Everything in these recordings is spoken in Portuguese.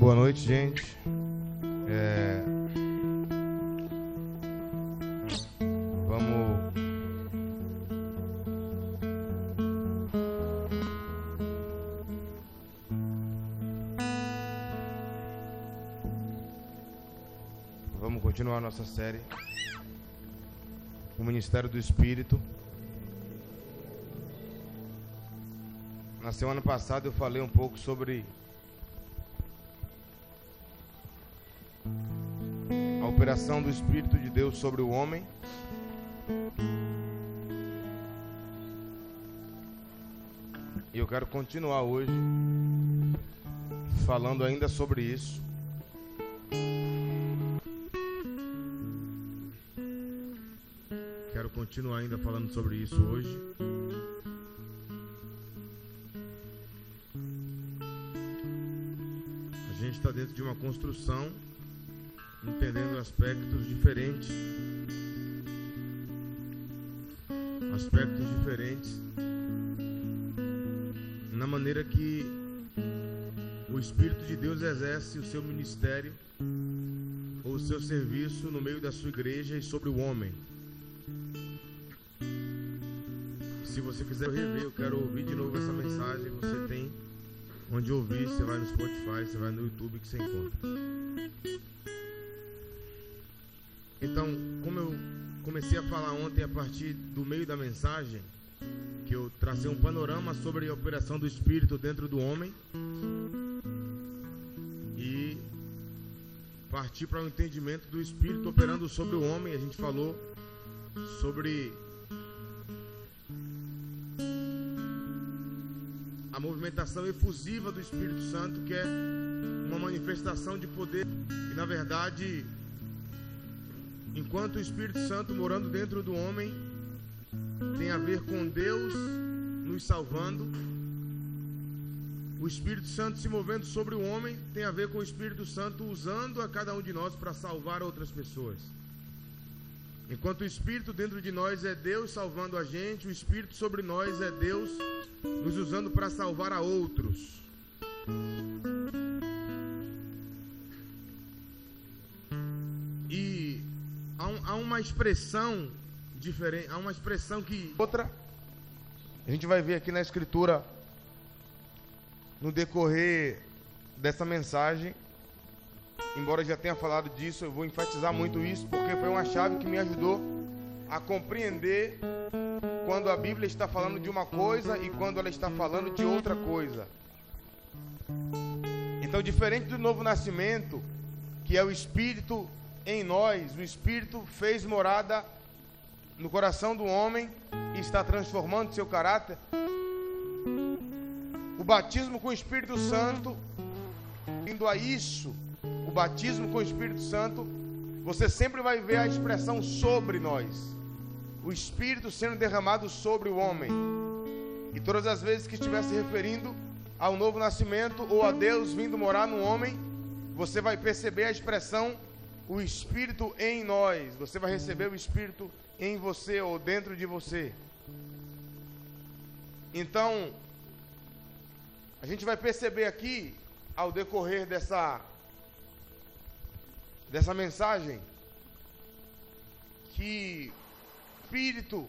Boa noite, gente. É... Vamos. Vamos continuar nossa série. O Ministério do Espírito. Na semana passada eu falei um pouco sobre operação do Espírito de Deus sobre o homem. E eu quero continuar hoje falando ainda sobre isso. Quero continuar ainda falando sobre isso hoje. A gente está dentro de uma construção, entendendo aspectos diferentes. Aspectos diferentes na maneira que o Espírito de Deus exerce o seu ministério ou o seu serviço no meio da sua igreja e sobre o homem. Se você quiser rever, eu quero ouvir de novo essa mensagem, você tem onde ouvir, você vai no Spotify, você vai no YouTube que você encontra. Partir do meio da mensagem, que eu tracei um panorama sobre a operação do Espírito dentro do homem e partir para o entendimento do Espírito operando sobre o homem. A gente falou sobre a movimentação efusiva do Espírito Santo, que é uma manifestação de poder e, na verdade, enquanto o Espírito Santo morando dentro do homem tem a ver com Deus nos salvando, o Espírito Santo se movendo sobre o homem tem a ver com o Espírito Santo usando a cada um de nós para salvar outras pessoas. Enquanto o Espírito dentro de nós é Deus salvando a gente, o Espírito sobre nós é Deus nos usando para salvar a outros. Uma expressão diferente, há uma expressão que outra a gente vai ver aqui na escritura no decorrer dessa mensagem. Embora eu já tenha falado disso, eu vou enfatizar muito isso porque foi uma chave que me ajudou a compreender quando a Bíblia está falando de uma coisa e quando ela está falando de outra coisa. Então, diferente do novo nascimento, que é o Espírito em nós, o Espírito fez morada no coração do homem e está transformando seu caráter. O batismo com o Espírito Santo, indo a isso, o batismo com o Espírito Santo, você sempre vai ver a expressão sobre nós o Espírito sendo derramado sobre o homem. E todas as vezes que estiver se referindo ao novo nascimento ou a Deus vindo morar no homem, você vai perceber a expressão o Espírito em nós. Você vai receber o Espírito em você ou dentro de você. Então, a gente vai perceber aqui, ao decorrer dessa, dessa mensagem, que Espírito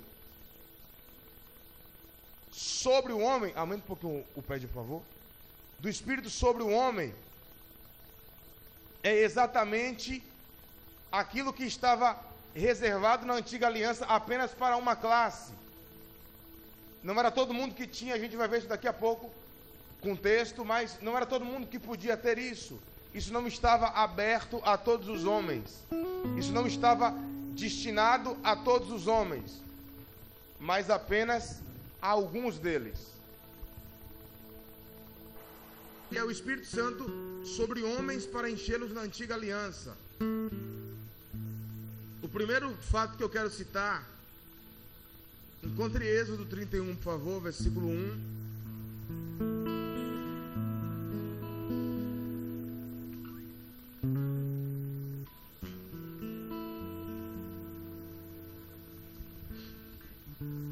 sobre o homem, aumenta um pouquinho o pé, por favor. Do Espírito sobre o homem é exatamente aquilo que estava reservado na antiga aliança apenas para uma classe. Não era todo mundo que tinha, a gente vai ver isso daqui a pouco com texto, mas não era todo mundo que podia ter isso. Isso não estava aberto a todos os homens. Isso não estava destinado a todos os homens, mas apenas a alguns deles. E é o Espírito Santo sobre homens para enchê-los na antiga aliança. O primeiro fato que eu quero citar, encontre Êxodo 31, por favor, versículo 1.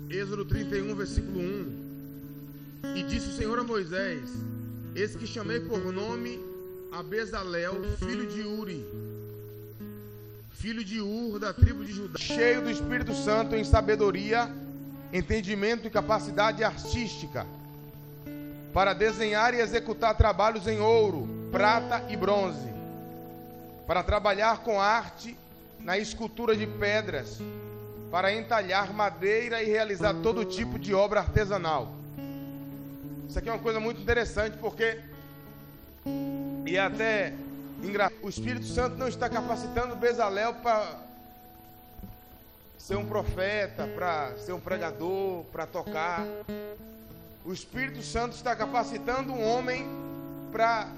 Êxodo 31, versículo 1. E disse o Senhor a Moisés: Eis que chamei por nome a Bezalel, filho de Uri, filho de Ur, da tribo de Judá, cheio do Espírito Santo em sabedoria, entendimento e capacidade artística, para desenhar e executar trabalhos em ouro, prata e bronze, para trabalhar com arte na escultura de pedras, para entalhar madeira e realizar todo tipo de obra artesanal. Isso aqui é uma coisa muito interessante porque e até o Espírito Santo não está capacitando Bezalel para ser um profeta, para ser um pregador, para tocar. O Espírito Santo está capacitando um homem para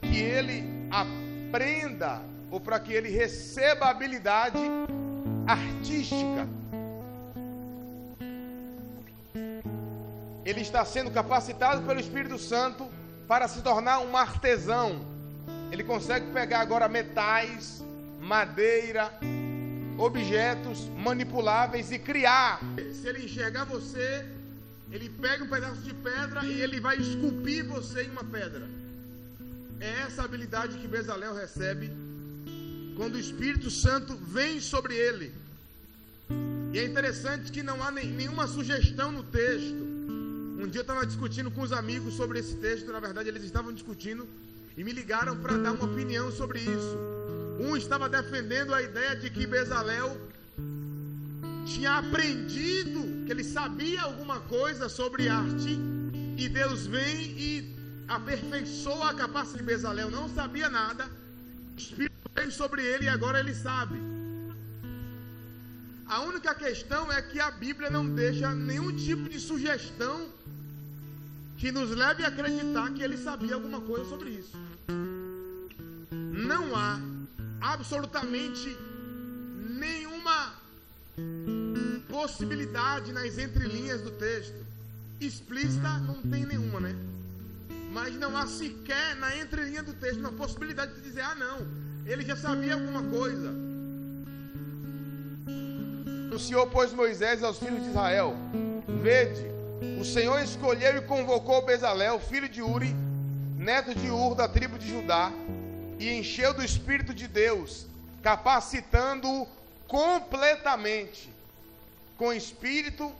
que ele aprenda ou para que ele receba habilidade artística. Ele está sendo capacitado pelo Espírito Santo para se tornar um artesão. Ele consegue pegar agora metais, madeira, objetos manipuláveis e criar. Se ele enxergar você, ele pega um pedaço de pedra e ele vai esculpir você em uma pedra. É essa habilidade que Bezalel recebe quando o Espírito Santo vem sobre ele. E é interessante que não há nenhuma sugestão no texto. Um dia eu estava discutindo com os amigos sobre esse texto, na verdade eles estavam discutindo e me ligaram para dar uma opinião sobre isso. Um estava defendendo a ideia de que Bezalel tinha aprendido, que ele sabia alguma coisa sobre arte, e Deus vem e aperfeiçoa a capacidade de Bezalel, não sabia nada, o Espírito veio sobre ele e agora ele sabe. A única questão é que a Bíblia não deixa nenhum tipo de sugestão que nos leve a acreditar que ele sabia alguma coisa sobre isso. Não há absolutamente nenhuma possibilidade nas entrelinhas do texto. Explícita não tem nenhuma, né? Mas não há sequer na entrelinha do texto uma possibilidade de dizer, ah não, ele já sabia alguma coisa. O Senhor pôs Moisés aos filhos de Israel: Vede, o Senhor escolheu e convocou Bezalel, filho de Uri, neto de Ur, da tribo de Judá, e encheu do Espírito de Deus, capacitando-o completamente, com espírito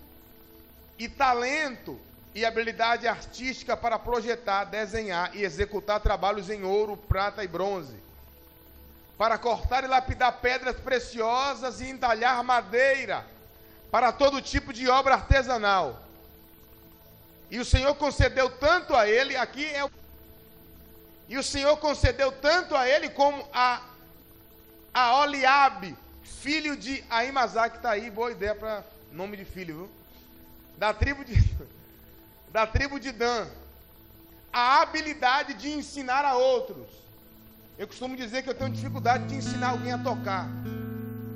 e talento e habilidade artística para projetar, desenhar e executar trabalhos em ouro, prata e bronze, para cortar e lapidar pedras preciosas e entalhar madeira, para todo tipo de obra artesanal e o Senhor concedeu tanto a ele, aqui é o. E o Senhor concedeu tanto a ele como a, a Oliabe, filho de Aimazá, que está aí, boa ideia para nome de filho, viu? Da tribo de, da tribo de Dan. A habilidade de ensinar a outros. Eu costumo dizer que eu tenho dificuldade de ensinar alguém a tocar.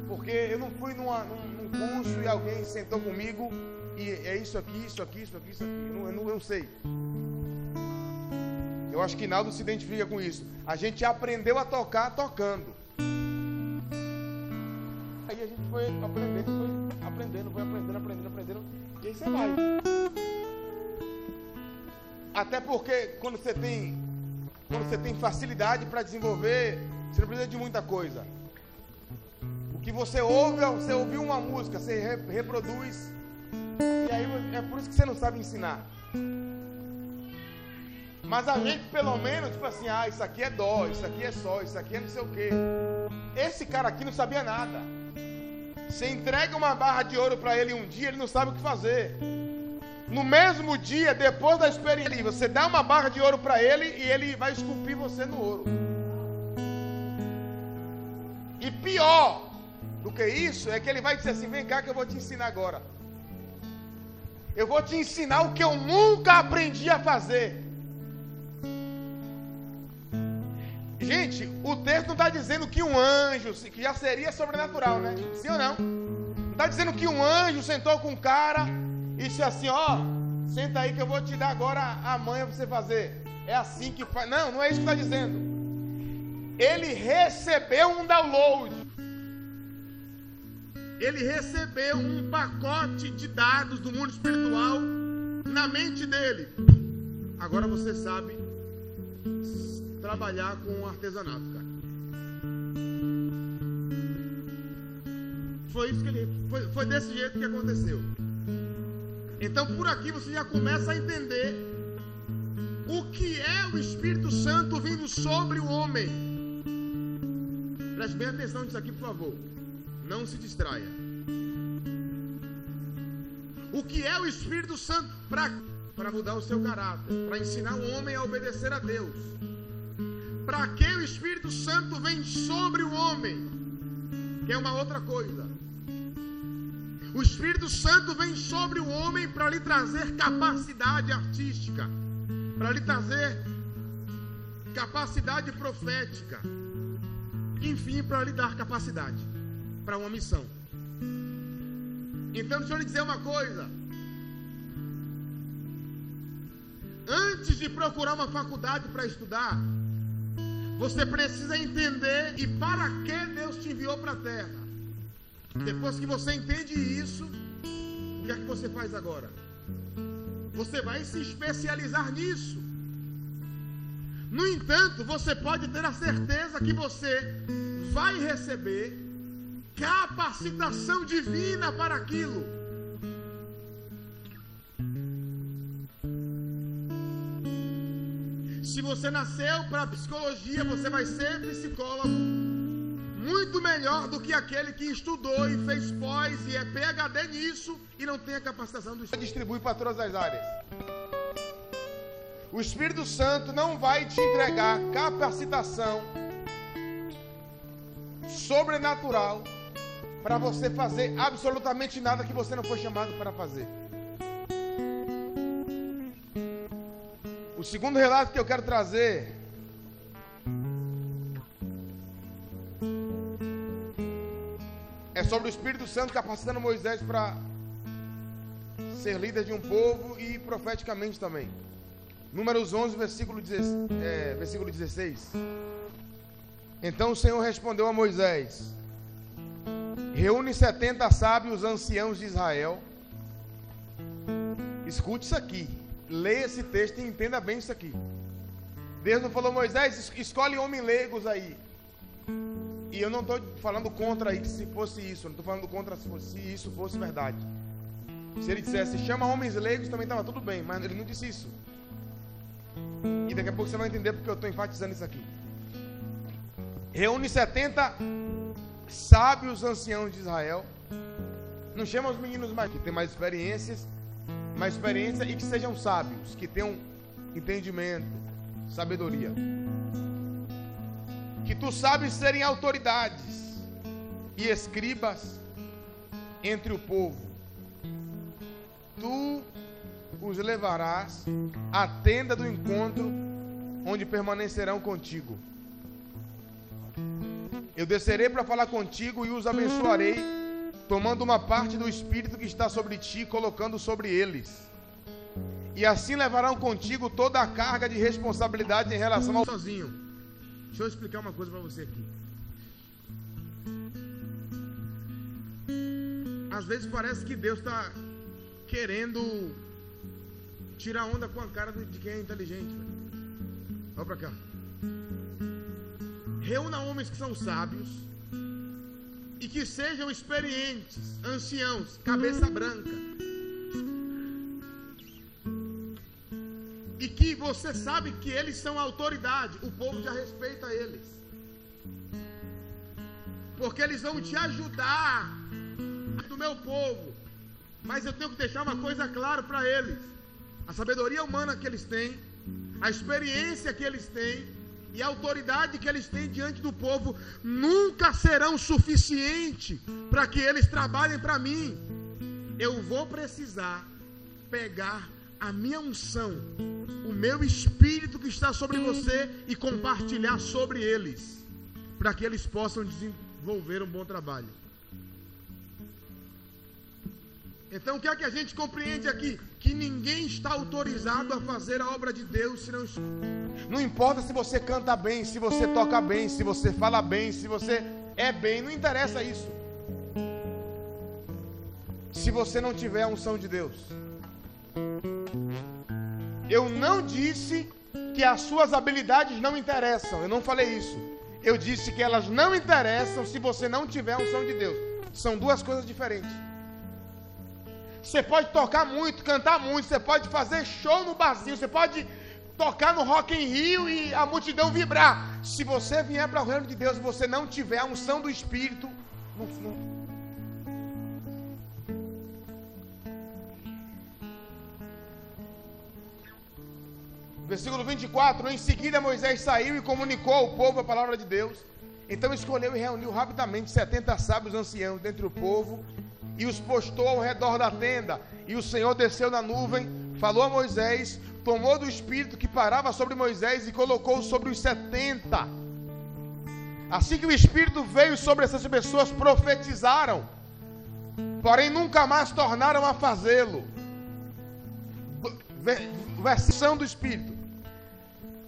Porque eu não fui numa, num, num curso e alguém sentou comigo e é isso aqui, isso aqui, isso aqui, isso aqui. Eu não, eu, não, eu sei. Eu acho que Naldo se identifica com isso. A gente aprendeu a tocar tocando. Aí a gente foi aprendendo, foi aprendendo, foi aprendendo, aprendendo, aprendendo. E aí você vai. Até porque quando você tem, quando você tem facilidade para desenvolver, você não precisa de muita coisa. O que você ouve, você ouviu uma música, você reproduz e aí é por isso que você não sabe ensinar. Mas a gente, pelo menos, tipo assim, ah, isso aqui é dó, isso aqui é sol, isso aqui é não sei o quê. Esse cara aqui não sabia nada. Você entrega uma barra de ouro para ele um dia, ele não sabe o que fazer. No mesmo dia, depois da experiência, você dá uma barra de ouro para ele e ele vai esculpir você no ouro. E pior do que isso é que ele vai dizer assim: vem cá que eu vou te ensinar agora. Eu vou te ensinar o que eu nunca aprendi a fazer. Gente, o texto não está dizendo que um anjo, que já seria sobrenatural, né? Sim ou não? Não está dizendo que um anjo sentou com um cara e disse assim: Ó, senta aí que eu vou te dar agora a manha para você fazer. É assim que faz. Não, não é isso que está dizendo. Ele recebeu um download ele recebeu um pacote de dados do mundo espiritual na mente dele. Agora você sabe trabalhar com artesanato, cara. Foi isso que ele. Foi, foi desse jeito que aconteceu. Então por aqui você já começa a entender o que é o Espírito Santo vindo sobre o homem. Preste bem atenção nisso aqui, por favor. Não se distraia. O que é o Espírito Santo para mudar o seu caráter, para ensinar o homem a obedecer a Deus. Para que o Espírito Santo vem sobre o homem? Que é uma outra coisa. O Espírito Santo vem sobre o homem para lhe trazer capacidade artística, para lhe trazer capacidade profética, enfim, para lhe dar capacidade para uma missão. Então, deixa eu lhe dizer uma coisa. Antes de procurar uma faculdade para estudar, você precisa entender e para que Deus te enviou para a terra. Depois que você entende isso, o que é que você faz agora? Você vai se especializar nisso. No entanto, você pode ter a certeza que você vai receber capacitação divina para aquilo. Se você nasceu para psicologia, você vai ser psicólogo muito melhor do que aquele que estudou e fez pós e é PhD nisso e não tem a capacitação do estudo. Distribui para todas as áreas. O Espírito Santo não vai te entregar capacitação sobrenatural para você fazer absolutamente nada que você não foi chamado para fazer. O segundo relato que eu quero trazer é sobre o Espírito Santo capacitando Moisés para ser líder de um povo e profeticamente também. Números 11, versículo, 16, é, versículo 16. Então o Senhor respondeu a Moisés: Reúne 70 sábios anciãos de Israel. Escute isso aqui. Leia esse texto e entenda bem isso aqui. Deus não falou, Moisés, escolhe homens leigos aí. E eu não estou falando contra aí se fosse isso, não estou falando contra se, fosse, se isso fosse verdade. Se ele dissesse, chama homens leigos, também estava tudo bem, mas ele não disse isso. E daqui a pouco você vai entender porque eu estou enfatizando isso aqui. Reúne 70 sábios anciãos de Israel. Não chama os meninos mais que têm mais experiências, mais experiência e que sejam sábios, que tenham entendimento, sabedoria que tu sabes serem autoridades e escribas entre o povo. Tu os levarás à tenda do encontro, onde permanecerão contigo. Eu descerei para falar contigo e os abençoarei, tomando uma parte do Espírito que está sobre ti, colocando sobre eles. E assim levarão contigo toda a carga de responsabilidade em relação ao sozinho Deixa eu explicar uma coisa para você aqui. Às vezes parece que Deus está querendo tirar onda com a cara de quem é inteligente. Olha para cá. Reúna homens que são sábios e que sejam experientes, anciãos, cabeça branca e que você sabe que eles são autoridade, o povo já respeita eles. Porque eles vão te ajudar do meu povo. Mas eu tenho que deixar uma coisa clara para eles: a sabedoria humana que eles têm, a experiência que eles têm e a autoridade que eles têm diante do povo nunca serão suficiente para que eles trabalhem para mim. Eu vou precisar pegar a minha unção, o meu espírito que está sobre você e compartilhar sobre eles, para que eles possam desenvolver um bom trabalho. Então, o que é que a gente compreende aqui? Que ninguém está autorizado a fazer a obra de Deus se não. Não importa se você canta bem, se você toca bem, se você fala bem, se você é bem, não interessa isso. Se você não tiver a unção de Deus. Eu não disse que as suas habilidades não interessam. Eu não falei isso. Eu disse que elas não interessam se você não tiver a unção de Deus. São duas coisas diferentes. Você pode tocar muito, cantar muito, você pode fazer show no barzinho, você pode tocar no Rock em Rio e a multidão vibrar. Se você vier para o reino de Deus e você não tiver a unção do Espírito, não, não, Versículo 24: Em seguida Moisés saiu e comunicou ao povo a palavra de Deus. Então escolheu e reuniu rapidamente setenta sábios anciãos dentre o povo e os postou ao redor da tenda. E o Senhor desceu na nuvem, falou a Moisés, tomou do espírito que parava sobre Moisés e colocou sobre os setenta. Assim que o espírito veio sobre essas pessoas, profetizaram, porém nunca mais tornaram a fazê-lo. Versão do espírito.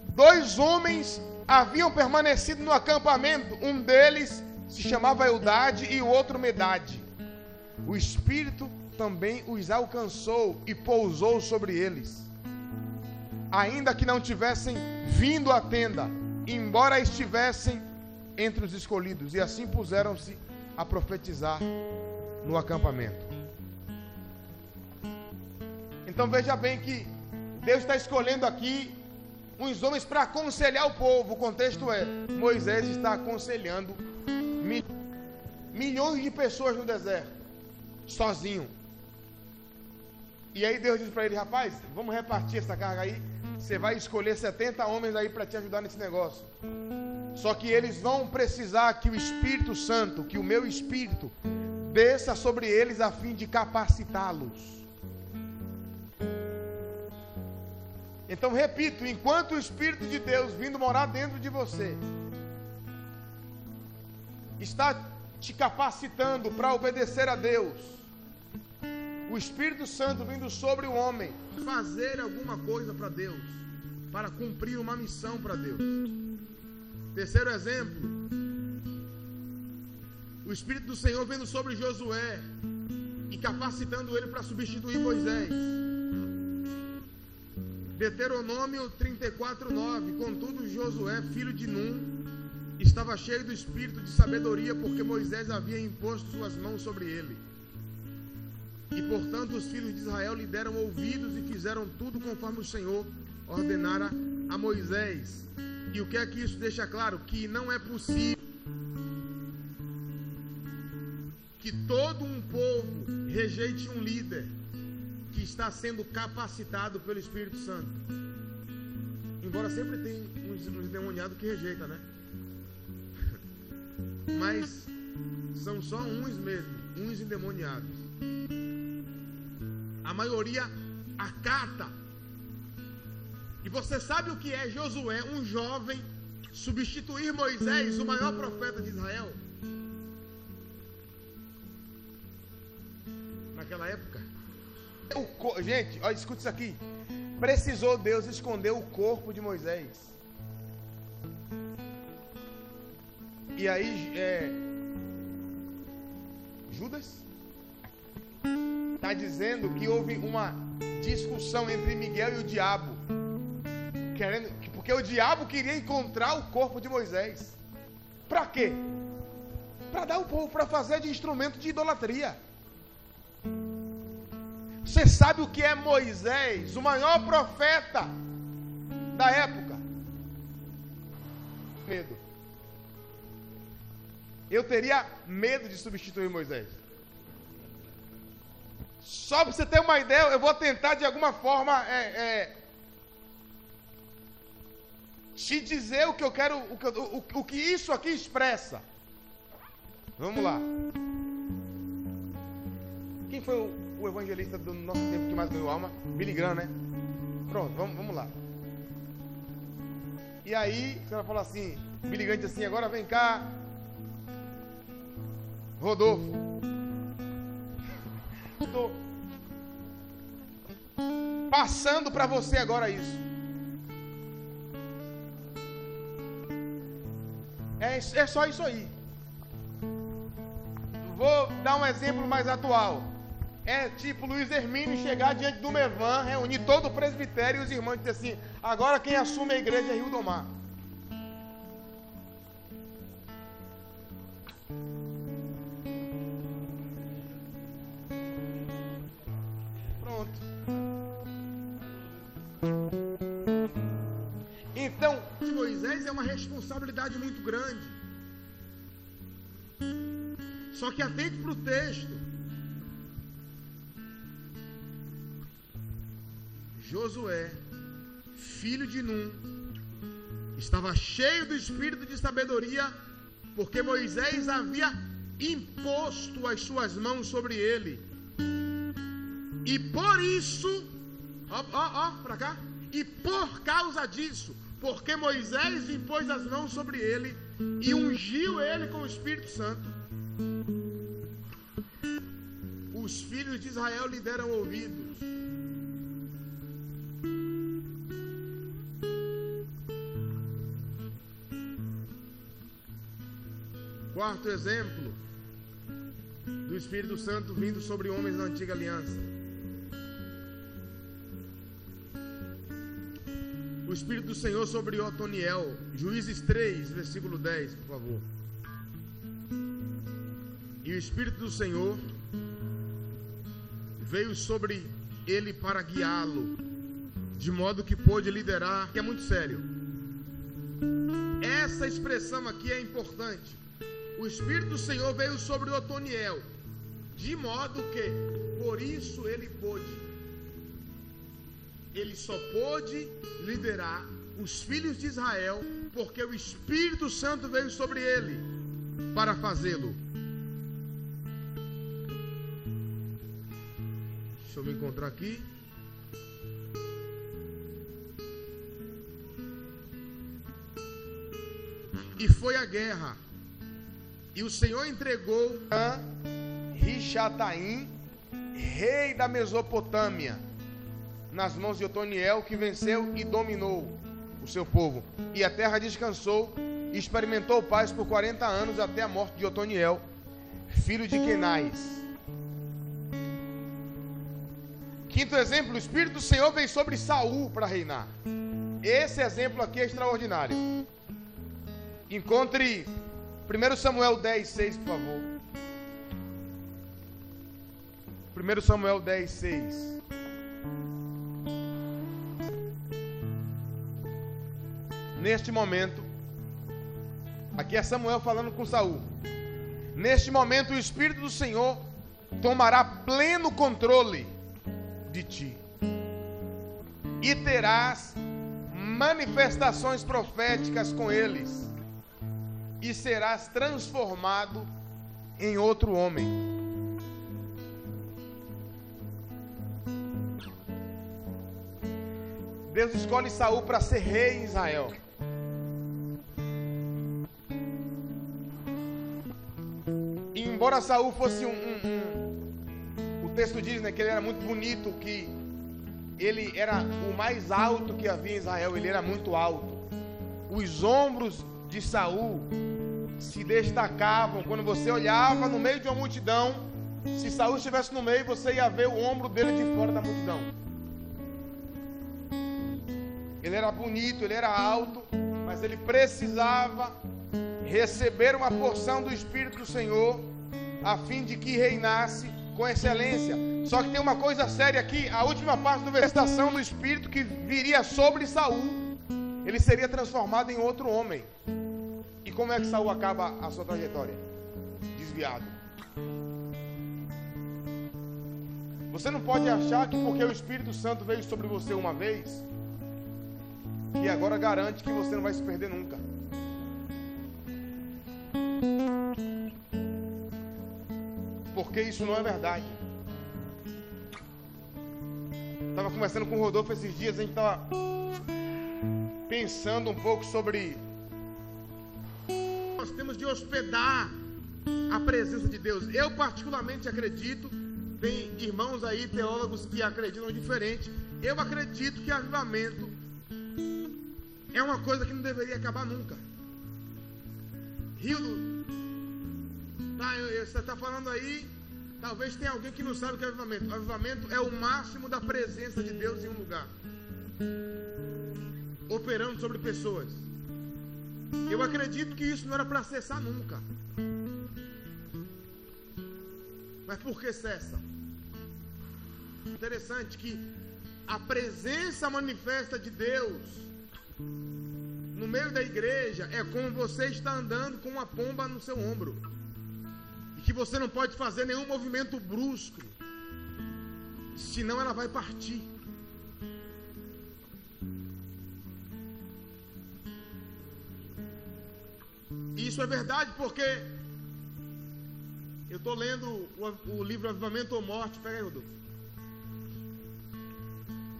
Dois homens haviam permanecido no acampamento. Um deles se chamava Eudade e o outro Medade. O Espírito também os alcançou e pousou sobre eles. Ainda que não tivessem vindo à tenda, embora estivessem entre os escolhidos, e assim puseram-se a profetizar no acampamento. Então veja bem que Deus está escolhendo aqui uns homens para aconselhar o povo. O contexto é: Moisés está aconselhando milhões de pessoas no deserto, sozinho. E aí Deus diz para ele: rapaz, vamos repartir essa carga aí. Você vai escolher 70 homens aí para te ajudar nesse negócio. Só que eles vão precisar que o Espírito Santo, que o meu Espírito, desça sobre eles a fim de capacitá-los. Então, repito: enquanto o Espírito de Deus vindo morar dentro de você está te capacitando para obedecer a Deus, o Espírito Santo vindo sobre o homem, fazer alguma coisa para Deus, para cumprir uma missão para Deus. Terceiro exemplo, o Espírito do Senhor vindo sobre Josué e capacitando ele para substituir Moisés. Deuteronômio 34, 9. Contudo, Josué, filho de Num, estava cheio do espírito de sabedoria, porque Moisés havia imposto suas mãos sobre ele. E portanto, os filhos de Israel lhe deram ouvidos e fizeram tudo conforme o Senhor ordenara a Moisés. E o que é que isso deixa claro? Que não é possível que todo um povo rejeite um líder que está sendo capacitado pelo Espírito Santo. Embora sempre tem uns, uns endemoniados que rejeita, né? Mas são só uns mesmo, uns endemoniados. A maioria acata. E você sabe o que é Josué, um jovem, substituir Moisés, o maior profeta de Israel? Naquela época, o, gente, olha, escuta isso aqui. Precisou Deus esconder o corpo de Moisés. E aí, é, Judas está dizendo que houve uma discussão entre Miguel e o diabo, querendo, porque o diabo queria encontrar o corpo de Moisés. Para quê? Para dar o povo para fazer de instrumento de idolatria. Você sabe o que é Moisés, o maior profeta da época? Medo. Eu teria medo de substituir Moisés. Só para você ter uma ideia, eu vou tentar de alguma forma é, é, te dizer o que eu quero, o que, o, o que isso aqui expressa. Vamos lá. Quem foi o o evangelista do nosso tempo que mais ganhou alma, Billy Graham, né? Pronto, vamos, vamos lá. E aí, você vai falar assim, Billy Graham diz assim, agora vem cá, Rodolfo. Estou passando para você agora isso. É, é só isso aí. Vou dar um exemplo mais atual. É tipo Luiz Hermínio chegar diante do Mevan, reunir todo o presbitério e os irmãos dizer assim: Agora quem assume a igreja é Rio do Mar. É uma responsabilidade muito grande. Só que atente para o texto. Josué, filho de Num, estava cheio do espírito de sabedoria, porque Moisés havia imposto as suas mãos sobre ele. E por isso, ó, ó, ó, para cá. E por causa disso, porque Moisés impôs as mãos sobre ele e ungiu ele com o Espírito Santo. Os filhos de Israel lhe deram ouvidos. Quarto exemplo do Espírito Santo vindo sobre homens da antiga aliança. O Espírito do Senhor sobre Otoniel. Juízes 3, versículo 10, por favor. E o Espírito do Senhor veio sobre ele para guiá-lo, de modo que pôde liderar, que é muito sério. Essa expressão aqui é importante. O Espírito do Senhor veio sobre Otoniel, de modo que, por isso ele pôde. Ele só pôde liderar os filhos de Israel, porque o Espírito Santo veio sobre ele para fazê-lo. Deixa eu me encontrar aqui. E foi a guerra. E o Senhor entregou a Rishataim, rei da Mesopotâmia, nas mãos de Otoniel, que venceu e dominou o seu povo. E a terra descansou e experimentou paz por 40 anos até a morte de Otoniel, filho de Kenais. Quinto exemplo, o Espírito do Senhor veio sobre Saul para reinar. Esse exemplo aqui é extraordinário. Encontre 1 Samuel 10, 6, por favor. 1 Samuel 10, 6. Neste momento, aqui é Samuel falando com Saul. Neste momento, o Espírito do Senhor tomará pleno controle de ti, e terás manifestações proféticas com eles e serás transformado em outro homem. Deus escolhe Saul para ser rei em Israel. Embora Saul fosse um, um, um, o texto diz né, que ele era muito bonito, que ele era o mais alto que havia em Israel, ele era muito alto. Os ombros de Saul se destacavam. Quando você olhava no meio de uma multidão, se Saul estivesse no meio, você ia ver o ombro dele de fora da multidão. Ele era bonito, ele era alto, mas ele precisava receber uma porção do Espírito do Senhor, a fim de que reinasse com excelência. Só que tem uma coisa séria aqui, a última parte do versículo do Espírito que viria sobre Saul, ele seria transformado em outro homem. E como é que Saul acaba a sua trajetória? Desviado. Você não pode achar que porque o Espírito Santo veio sobre você uma vez, que agora garante que você não vai se perder nunca. Porque isso não é verdade. Estava conversando com o Rodolfo esses dias, a gente estava pensando um pouco sobre nós temos de hospedar a presença de Deus. Eu particularmente acredito, tem irmãos aí, teólogos que acreditam diferente. Eu acredito que avivamento é uma coisa que não deveria acabar nunca. Rio. Tá, você está falando aí, talvez tenha alguém que não sabe o que é avivamento. O avivamento é o máximo da presença de Deus em um lugar. operando sobre pessoas. Eu acredito que isso não era para cessar nunca. Mas por que cessa? Interessante que a presença manifesta de Deus no meio da igreja é como você está andando com uma pomba no seu ombro. Que você não pode fazer nenhum movimento brusco, senão ela vai partir. Isso é verdade porque eu estou lendo o, o, livro Avivamento ou Morte. Pega aí, Rodolfo.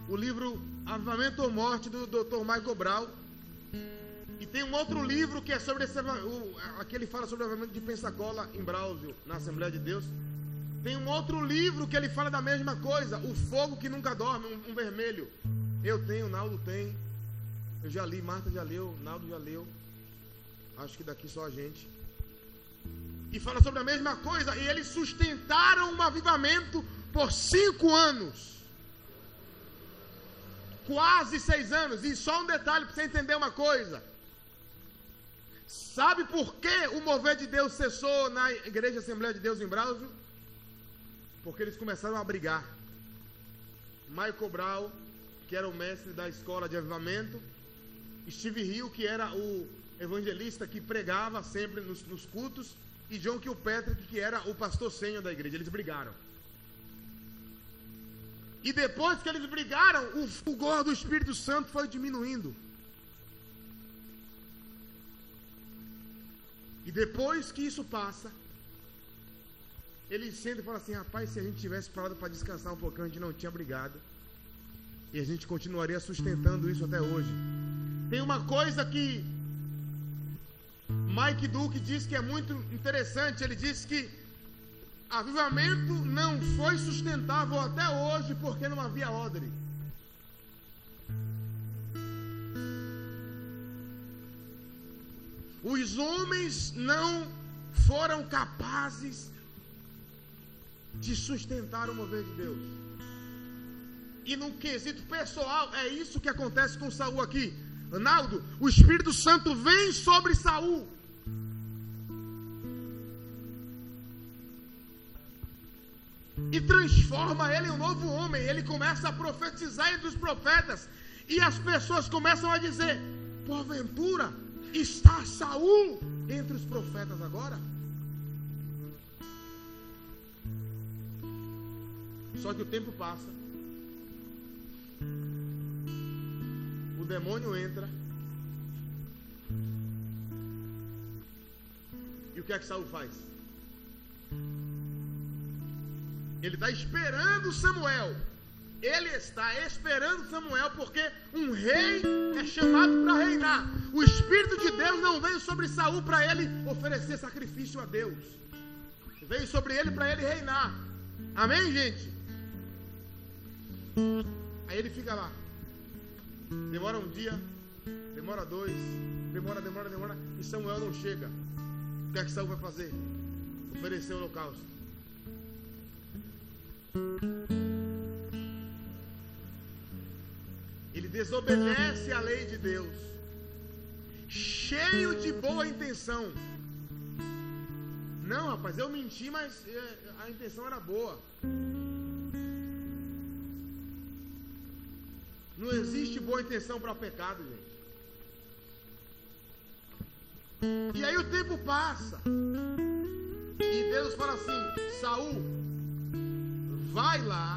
O livro Avivamento ou Morte do Dr. Michael Brown. E tem um outro livro que é sobre esse. O, aqui ele fala sobre o avivamento de Pensacola em Brauzio, na Assembleia de Deus. Tem um outro livro que ele fala da mesma coisa, O Fogo que Nunca Dorme, um, um vermelho. Eu tenho, Naldo tem. Eu já li, Marta já leu, Naldo já leu. Acho que daqui só a gente. E fala sobre a mesma coisa. E eles sustentaram um avivamento por cinco anos. Quase seis anos. E só um detalhe para você entender uma coisa. Sabe por que o mover de Deus cessou na Igreja Assembleia de Deus em Brasil? Porque eles começaram a brigar. Michael Brown, que era o mestre da escola de avivamento, Steve Hill, que era o evangelista que pregava sempre nos, nos cultos, e John Kilpatrick, que era o pastor senhor da igreja. Eles brigaram. E depois que eles brigaram, o fulgor do Espírito Santo foi diminuindo. E depois que isso passa, ele senta e fala assim: rapaz, se a gente tivesse parado para descansar um pouquinho, a gente não tinha brigado. E a gente continuaria sustentando isso até hoje. Tem uma coisa que Mike Duke diz que é muito interessante. Ele diz que avivamento não foi sustentável até hoje porque não havia odre. Os homens não foram capazes de sustentar o mover de Deus. E no quesito pessoal, é isso que acontece com Saul aqui. Ronaldo, o Espírito Santo vem sobre Saul. E transforma ele em um novo homem. Ele começa a profetizar entre os profetas. E as pessoas começam a dizer: Porventura está Saul entre os profetas agora? Só que o tempo passa. O demônio entra. E o que é que Saul faz? Ele está esperando Samuel. Ele está esperando Samuel porque um rei é chamado para reinar. O Espírito de Deus não veio sobre Saul para ele oferecer sacrifício a Deus. Veio sobre ele para ele reinar. Amém, gente? Aí ele fica lá. Demora um dia, demora dois, demora, demora, demora, e Samuel não chega. O que é que Saul vai fazer? Oferecer o holocausto. Ele desobedece a lei de Deus, cheio de boa intenção. Não, rapaz, eu menti, mas é, a intenção era boa. Não existe boa intenção para pecado, gente. E aí o tempo passa. E Deus fala assim: Saul, vai lá,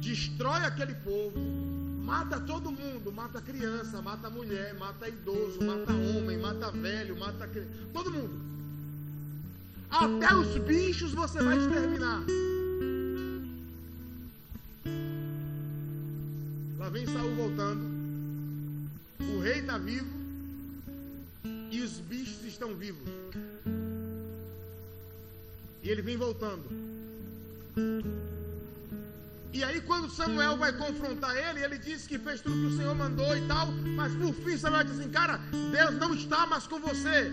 destrói aquele povo, mata todo mundo, mata criança, mata mulher, mata idoso, mata homem, mata velho, mata todo mundo. Até os bichos você vai exterminar. Lá vem Saul voltando. O rei está vivo. E os bichos estão vivos. E ele vem voltando. E aí, quando Samuel vai confrontar ele, ele diz que fez tudo que o Senhor mandou e tal. Mas por fim, Samuel diz assim: Cara, Deus não está mais com você.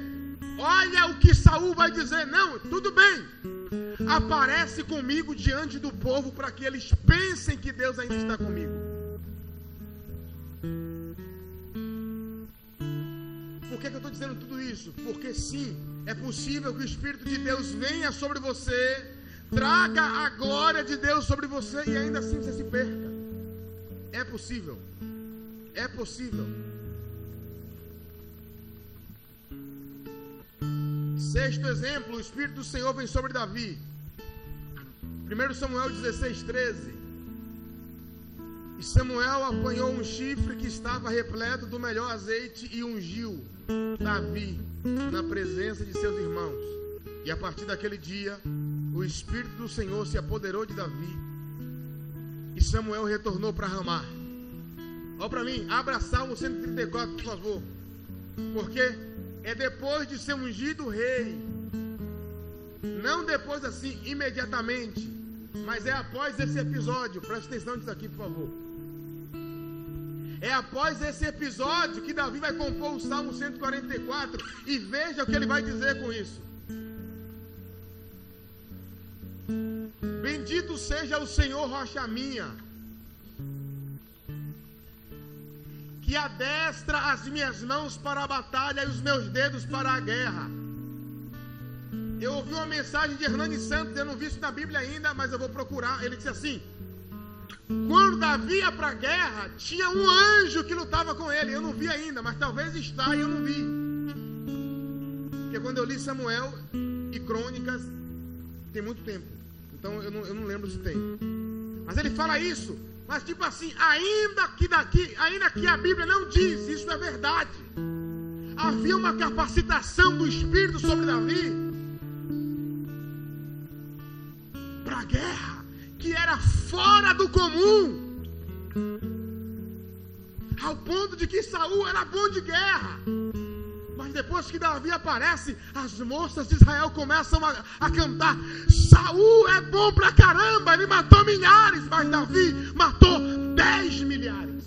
Olha o que Saul vai dizer. Não, tudo bem. Aparece comigo diante do povo para que eles pensem que Deus ainda está comigo. por que, que eu estou dizendo tudo isso? Porque sim, é possível que o Espírito de Deus venha sobre você, traga a glória de Deus sobre você e ainda assim você se perca. É possível. É possível. Sexto exemplo, o Espírito do Senhor vem sobre Davi. 1 Samuel 16, 13. E Samuel apanhou um chifre que estava repleto do melhor azeite e ungiu Davi na presença de seus irmãos. E a partir daquele dia, o Espírito do Senhor se apoderou de Davi. E Samuel retornou para Ramá. Olha para mim, abra Salmo 134, por favor. Porque é depois de ser ungido rei. Não depois assim, imediatamente. Mas é após esse episódio. Preste atenção nisso aqui, por favor. É após esse episódio que Davi vai compor o Salmo 144 e veja o que ele vai dizer com isso. Bendito seja o Senhor, rocha minha, que adestra as minhas mãos para a batalha e os meus dedos para a guerra. Eu ouvi uma mensagem de Hernani Santos, eu não vi isso na Bíblia ainda, mas eu vou procurar. Ele disse assim: quando Davi ia para a guerra, tinha um anjo que lutava com ele. Eu não vi ainda, mas talvez está e eu não vi. Porque quando eu li Samuel e Crônicas, tem muito tempo. Então eu não, eu não lembro se tem. Mas ele fala isso. Mas tipo assim, ainda que daqui, ainda que a Bíblia não diz, isso é verdade. Havia uma capacitação do Espírito sobre Davi para a guerra que era fora do comum. Ao ponto de que Saul era bom de guerra. Mas depois que Davi aparece, as moças de Israel começam a, a cantar: Saul é bom pra caramba, ele matou milhares, mas Davi matou dez milhares.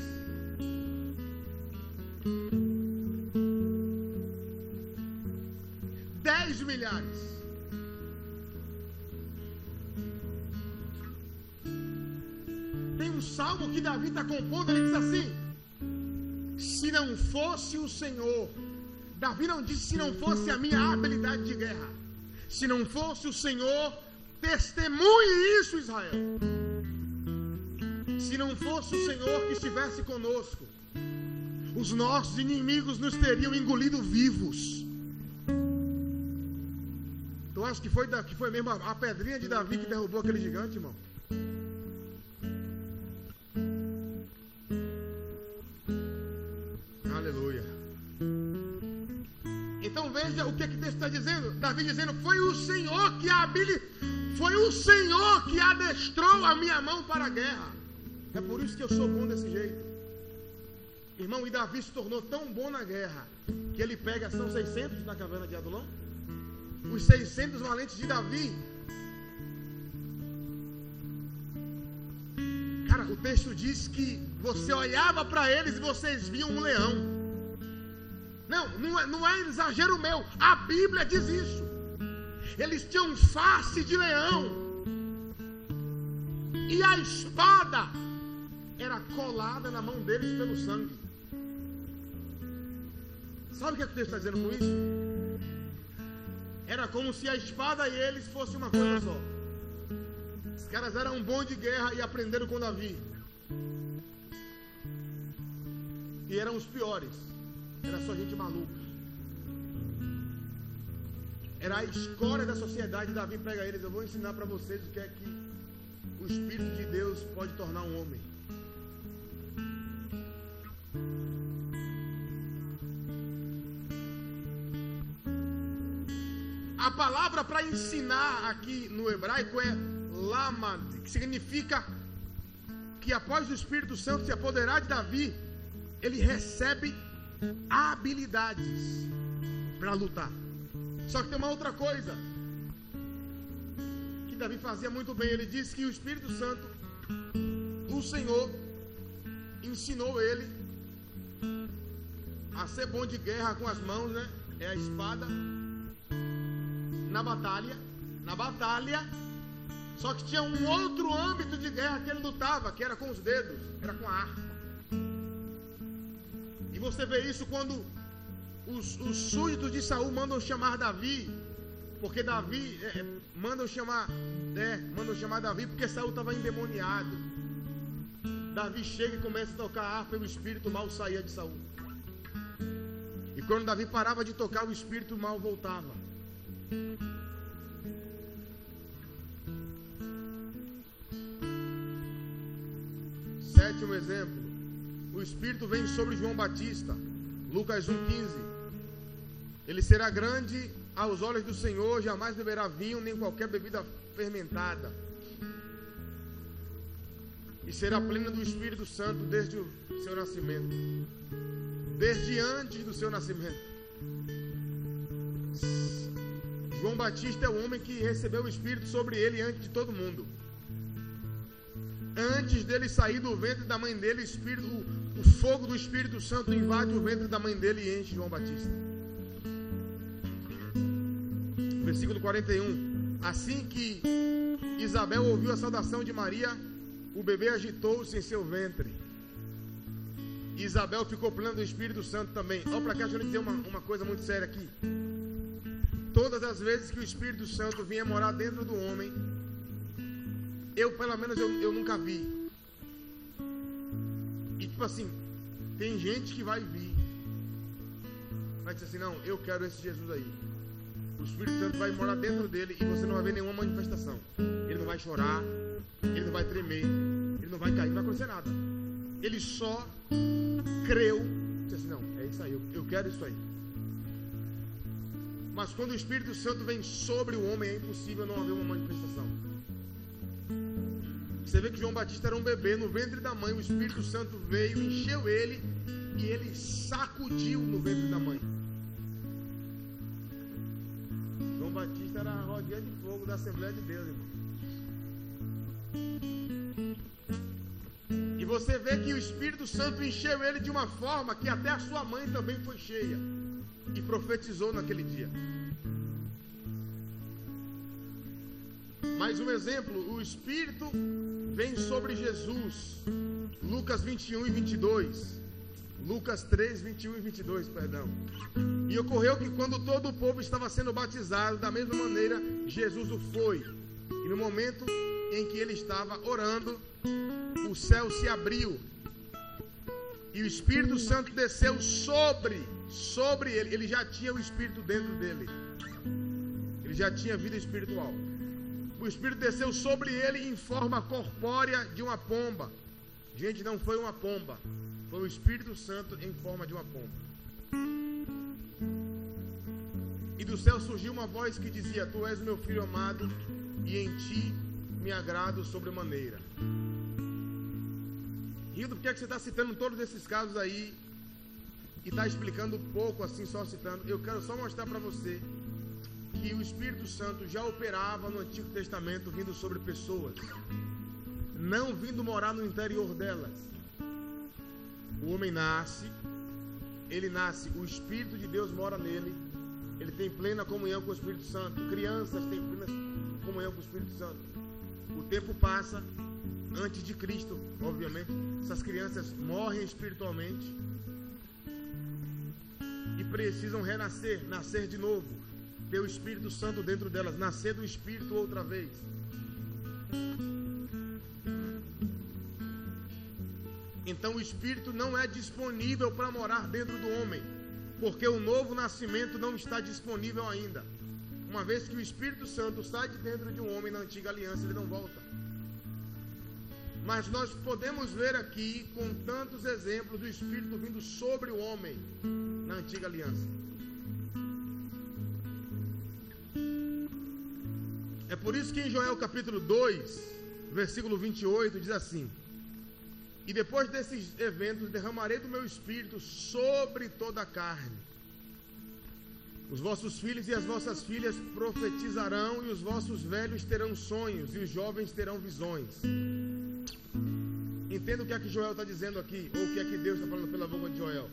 Dez milhares. Tem um salmo que Davi está compondo, ele diz assim: Se não fosse o Senhor, Davi não disse se não fosse a minha habilidade de guerra, se não fosse o Senhor, testemunhe isso, Israel. Se não fosse o Senhor que estivesse conosco, os nossos inimigos nos teriam engolido vivos. Tu acha que foi, que foi mesmo a, a pedrinha de Davi que derrubou aquele gigante, irmão? O que, que Deus está dizendo. Davi dizendo: Foi o Senhor que habili... foi o Senhor que adestrou a minha mão para a guerra. É por isso que eu sou bom desse jeito. Irmão, e Davi se tornou tão bom na guerra que ele pega, são 600 na caverna de Adulão? Os 600 valentes de Davi. Cara, o texto diz que você olhava para eles e vocês viam um leão. Não, não é, não é exagero meu. A Bíblia diz isso. Eles tinham face de leão. E a espada era colada na mão deles pelo sangue. Sabe o que, é que texto está dizendo com isso? Era como se a espada e eles fossem uma coisa só. Os caras eram bom de guerra e aprenderam com Davi. E eram os piores. Era só gente maluca. Era a escória da sociedade. Davi pega eles. Eu vou ensinar para vocês o que é que o Espírito de Deus pode tornar um homem. A palavra para ensinar aqui no hebraico é lamad, que significa que após o Espírito Santo se apoderar de Davi, ele recebe habilidades para lutar. Só que tem uma outra coisa que Davi fazia muito bem. Ele disse que o Espírito Santo, o Senhor, ensinou ele a ser bom de guerra com as mãos, né? É a espada. Na batalha, na batalha. Só que tinha um outro âmbito de guerra que ele lutava, que era com os dedos, era com a arma. E você vê isso quando os, os súditos de Saul mandam chamar Davi, porque Davi é, é mandam chamar, é, mandam chamar Davi porque Saul estava endemoniado. Davi chega e começa a tocar a harpa e o espírito mal saía de Saul. E quando Davi parava de tocar, o espírito mal voltava. Sétimo exemplo. O espírito vem sobre João Batista. Lucas 1,15. Ele será grande aos olhos do Senhor, jamais beberá vinho nem qualquer bebida fermentada. E será pleno do Espírito Santo desde o seu nascimento. Desde antes do seu nascimento. João Batista é o homem que recebeu o Espírito sobre ele antes de todo mundo. Antes dele sair do ventre da mãe dele, o, Espírito, o, fogo do Espírito Santo invade o ventre da mãe dele e enche João Batista. Versículo 41. Assim que Isabel ouviu a saudação de Maria, o bebê agitou-se em seu ventre. Isabel ficou plena do Espírito Santo também. Olha para cá, deixa eu dizer uma, uma coisa muito séria aqui. Todas as vezes que o Espírito Santo vinha morar dentro do homem, eu, pelo menos, eu, eu nunca vi. E tipo assim, tem gente que vai vir. Vai dizer assim, não, eu quero esse Jesus aí. O Espírito Santo vai morar dentro dele e você não vai ver nenhuma manifestação. Ele não vai chorar, ele não vai tremer, ele não vai cair, não vai acontecer nada. Ele só creu, disse assim, não, é isso aí, eu, eu quero isso aí. Mas quando o Espírito Santo vem sobre o homem, é impossível não haver uma manifestação. Você vê que João Batista era um bebê no ventre da mãe, o Espírito Santo veio, encheu ele e ele sacudiu no ventre da mãe. João Batista era a rodinha de fogo da Assembleia de Deus, irmão. E você vê que o Espírito Santo encheu ele de uma forma que até a sua mãe também foi cheia e profetizou naquele dia. Mais um exemplo, o Espírito vem sobre Jesus. Lucas 21 e 22. Lucas 3, 21 e 22, perdão. E ocorreu que quando todo o povo estava sendo batizado, da mesma maneira Jesus o foi. E no momento em que ele estava orando, o céu se abriu. E o Espírito Santo desceu sobre, sobre ele. Ele já tinha o Espírito dentro dele. Ele já tinha vida espiritual. O Espírito desceu sobre ele em forma corpórea de uma pomba. Gente, não foi uma pomba. Foi o Espírito Santo em forma de uma pomba. E do céu surgiu uma voz que dizia: Tu és meu filho amado, e em ti me agrado sobremaneira. Rindo, por que, é que você está citando todos esses casos aí? E está explicando pouco assim, só citando. Eu quero só mostrar para você que o Espírito Santo já operava no Antigo Testamento vindo sobre pessoas, não vindo morar no interior delas. O homem nasce, ele nasce, o Espírito de Deus mora nele, ele tem plena comunhão com o Espírito Santo. Crianças têm plena comunhão com o Espírito Santo. O tempo passa, antes de Cristo, obviamente, essas crianças morrem espiritualmente e precisam renascer, nascer de novo, ter o Espírito Santo dentro delas, nascer do Espírito outra vez. Então o Espírito não é disponível para morar dentro do homem, porque o novo nascimento não está disponível ainda. Uma vez que o Espírito Santo sai de dentro de um homem na antiga aliança, ele não volta. Mas nós podemos ver aqui com tantos exemplos do Espírito vindo sobre o homem na antiga aliança. É por isso que em Joel capítulo 2, versículo 28, diz assim: E depois desses eventos derramarei do meu espírito sobre toda a carne. Os vossos filhos e as vossas filhas profetizarão, e os vossos velhos terão sonhos, e os jovens terão visões. Entenda o que é que Joel está dizendo aqui, ou o que é que Deus está falando pela boca de Joel.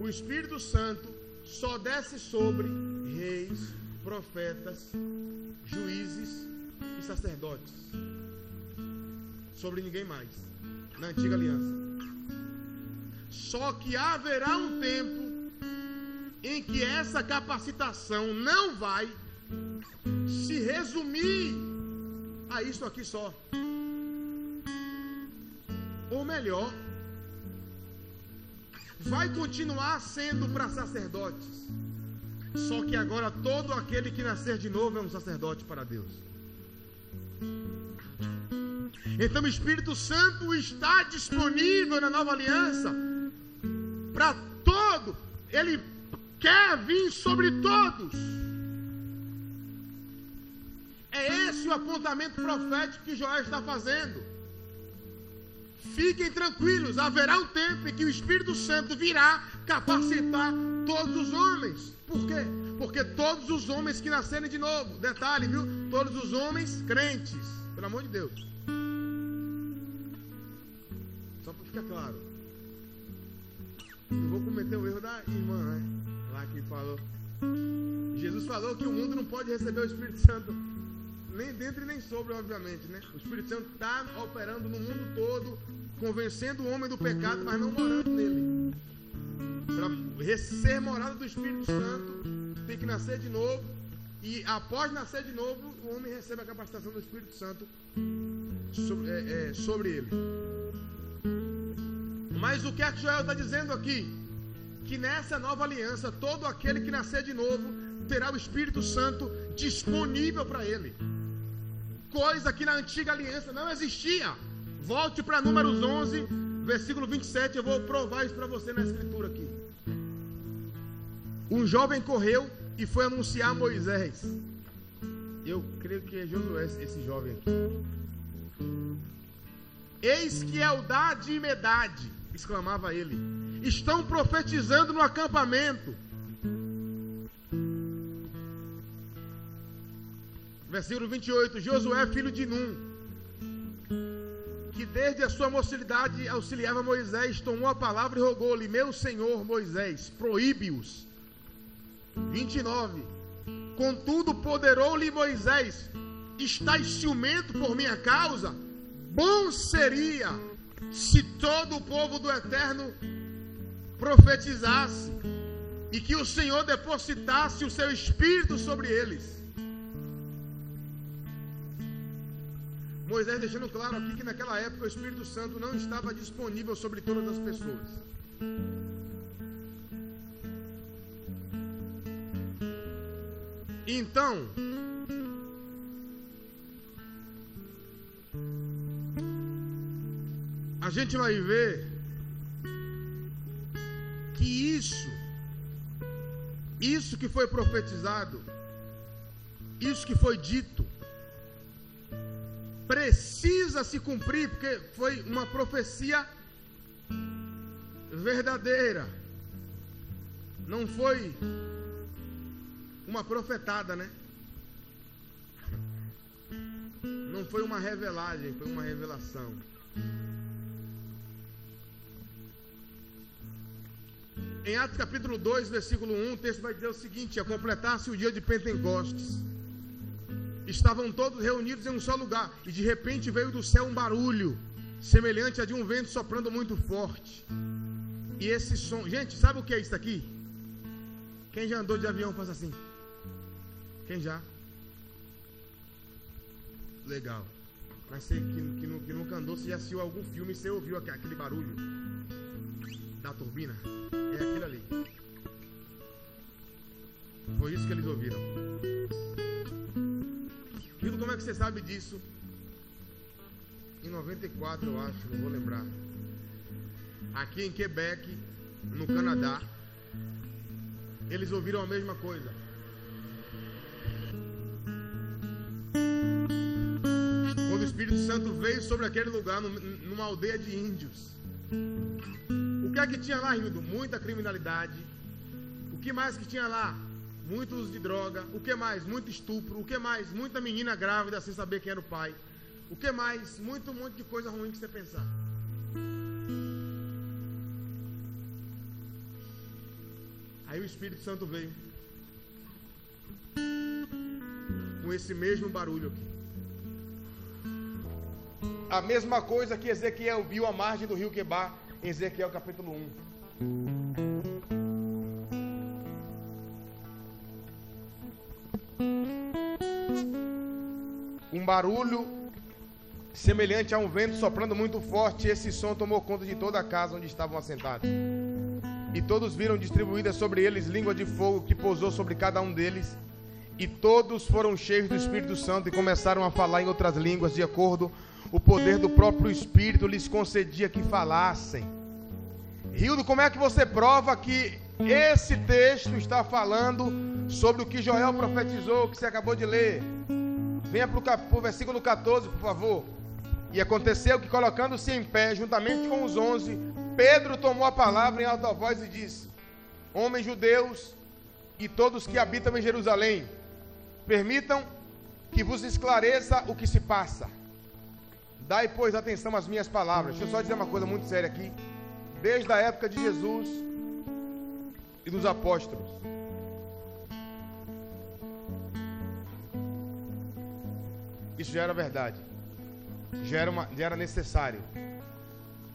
O Espírito Santo só desce sobre reis, profetas, juízes e sacerdotes. Sobre ninguém mais. Na antiga aliança. Só que haverá um tempo em que essa capacitação não vai se resumir a isso aqui só. Ou melhor, vai continuar sendo para sacerdotes. Só que agora todo aquele que nascer de novo é um sacerdote para Deus. Então o Espírito Santo está disponível na nova aliança para todo. Ele quer vir sobre todos. É esse o apontamento profético que Joel está fazendo. Fiquem tranquilos, haverá um tempo em que o Espírito Santo virá capacitar todos os homens. Por quê? Porque todos os homens que nascerem de novo, detalhe, viu? Todos os homens crentes, pelo amor de Deus. Só para ficar claro. Não vou cometer o erro da irmã, né? Lá que falou. Jesus falou que o mundo não pode receber o Espírito Santo nem dentro nem sobre, obviamente, né? O Espírito Santo está operando no mundo todo, convencendo o homem do pecado, mas não morando nele. Para ser morada do Espírito Santo, tem que nascer de novo. E após nascer de novo, o homem recebe a capacitação do Espírito Santo sobre, é, é, sobre ele. Mas o que é Joel está dizendo aqui? Que nessa nova aliança, todo aquele que nascer de novo terá o Espírito Santo disponível para ele coisa que na antiga aliança não existia. Volte para Números 11, versículo 27. Eu vou provar isso para você na escritura aqui. Um jovem correu e foi anunciar a Moisés. Eu creio que é Josué, esse jovem aqui. Eis que Eldade e Medade, exclamava ele, estão profetizando no acampamento. Versículo 28. Josué, filho de Num, que desde a sua mocidade auxiliava Moisés, tomou a palavra e rogou-lhe: Meu senhor Moisés, proíbe-os. 29. Contudo, poderou-lhe Moisés: Estás ciumento por minha causa? Bom seria se todo o povo do Eterno profetizasse e que o Senhor depositasse o seu espírito sobre eles. Moisés deixando claro aqui que naquela época o Espírito Santo não estava disponível sobre todas as pessoas. Então, a gente vai ver que isso, isso que foi profetizado, isso que foi dito, precisa se cumprir, porque foi uma profecia verdadeira. Não foi uma profetada, né? Não foi uma revelagem, foi uma revelação. Em Atos capítulo 2, versículo 1, o texto vai dizer o seguinte: a completar-se o dia de Pentecostes estavam todos reunidos em um só lugar, e de repente veio do céu um barulho, semelhante a de um vento soprando muito forte. E esse som, gente, sabe o que é isso aqui? Quem já andou de avião faz assim? Quem já? Legal. Mas você que, que, que nunca andou, você já assistiu algum filme e você ouviu aquele barulho da turbina? É aquilo ali. Foi isso que eles ouviram. Viu como é que você sabe disso? Em 94, eu acho, não vou lembrar. Aqui em Quebec, no Canadá, eles ouviram a mesma coisa. Quando o Espírito Santo veio sobre aquele lugar, numa aldeia de índios. O que é que tinha lá, Rildo? Muita criminalidade. O que mais que tinha lá? Muito uso de droga, o que mais? Muito estupro, o que mais? Muita menina grávida sem saber quem era o pai. O que mais? Muito, muito de coisa ruim que você pensar. Aí o Espírito Santo veio com esse mesmo barulho aqui. A mesma coisa que Ezequiel viu à margem do rio Quebar, em Ezequiel capítulo 1. Um barulho semelhante a um vento soprando muito forte, esse som tomou conta de toda a casa onde estavam assentados. E todos viram distribuída sobre eles língua de fogo que pousou sobre cada um deles. E todos foram cheios do Espírito Santo e começaram a falar em outras línguas, de acordo o poder do próprio Espírito lhes concedia que falassem. Rildo, como é que você prova que esse texto está falando sobre o que Joel profetizou, que você acabou de ler? Venha para o versículo 14, por favor. E aconteceu que, colocando-se em pé, juntamente com os onze, Pedro tomou a palavra em alta voz e disse: Homens judeus e todos que habitam em Jerusalém, permitam que vos esclareça o que se passa. Dai, pois, atenção às minhas palavras. Deixa eu só dizer uma coisa muito séria aqui. Desde a época de Jesus e dos apóstolos, isso já era verdade já era, uma, já era necessário.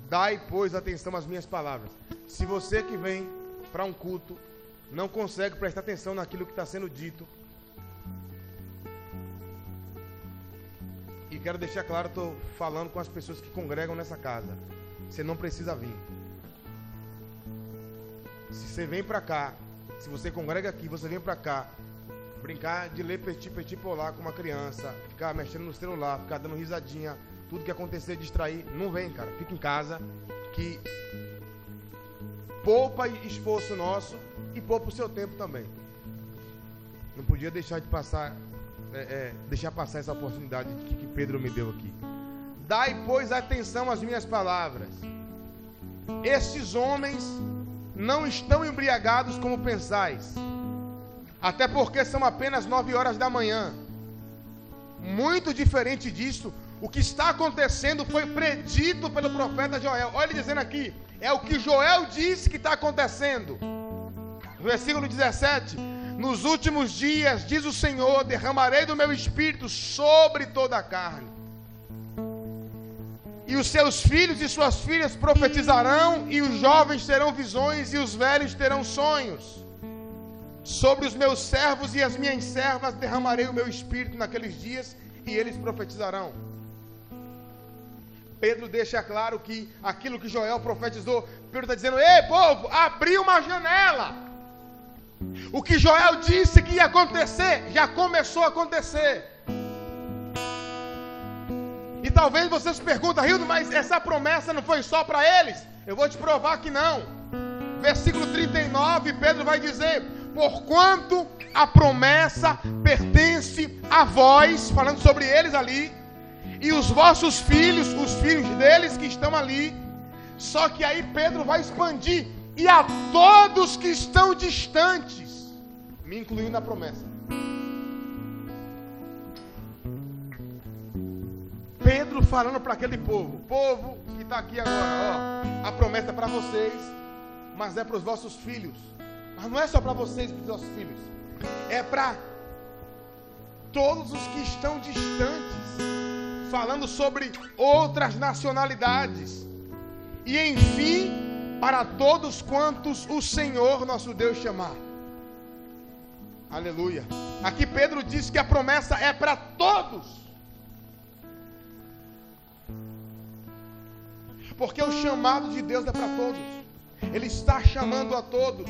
Dai, pois, atenção às minhas palavras. Se você que vem para um culto não consegue prestar atenção naquilo que está sendo dito, e quero deixar claro, estou falando com as pessoas que congregam nessa casa. Você não precisa vir. Se você vem para cá, se você congrega aqui, você vem para cá, brincar de ler petit petit polar com uma criança, ficar mexendo no celular, ficar dando risadinha, tudo que acontecer, distrair, não vem, cara. Fica em casa, que poupa esforço nosso e poupa o seu tempo também. Não podia deixar de passar, é, é, deixar passar essa oportunidade que, que Pedro me deu aqui. Dai, pois, atenção às minhas palavras. Estes homens não estão embriagados como pensais, até porque são apenas nove horas da manhã. Muito diferente disso, o que está acontecendo foi predito pelo profeta Joel. Olha ele dizendo aqui: é o que Joel disse que está acontecendo. Versículo 17: Nos últimos dias, diz o Senhor, derramarei do meu espírito sobre toda a carne. E os seus filhos e suas filhas profetizarão, e os jovens terão visões, e os velhos terão sonhos. Sobre os meus servos e as minhas servas derramarei o meu espírito naqueles dias, e eles profetizarão. Pedro deixa claro que aquilo que Joel profetizou, Pedro está dizendo: Ei, povo, abriu uma janela. O que Joel disse que ia acontecer, já começou a acontecer. E talvez você se pergunte, Rildo, mas essa promessa não foi só para eles? Eu vou te provar que não. Versículo 39, Pedro vai dizer: Porquanto a promessa pertence a vós, falando sobre eles ali, e os vossos filhos, os filhos deles que estão ali. Só que aí Pedro vai expandir e a todos que estão distantes, me incluindo na promessa. Pedro falando para aquele povo, povo que está aqui agora, ó, a promessa é para vocês, mas é para os vossos filhos. Mas não é só para vocês e para os vossos filhos, é para todos os que estão distantes falando sobre outras nacionalidades. E enfim, para todos quantos o Senhor nosso Deus chamar. Aleluia. Aqui Pedro diz que a promessa é para todos. Porque o chamado de Deus é para todos. Ele está chamando a todos.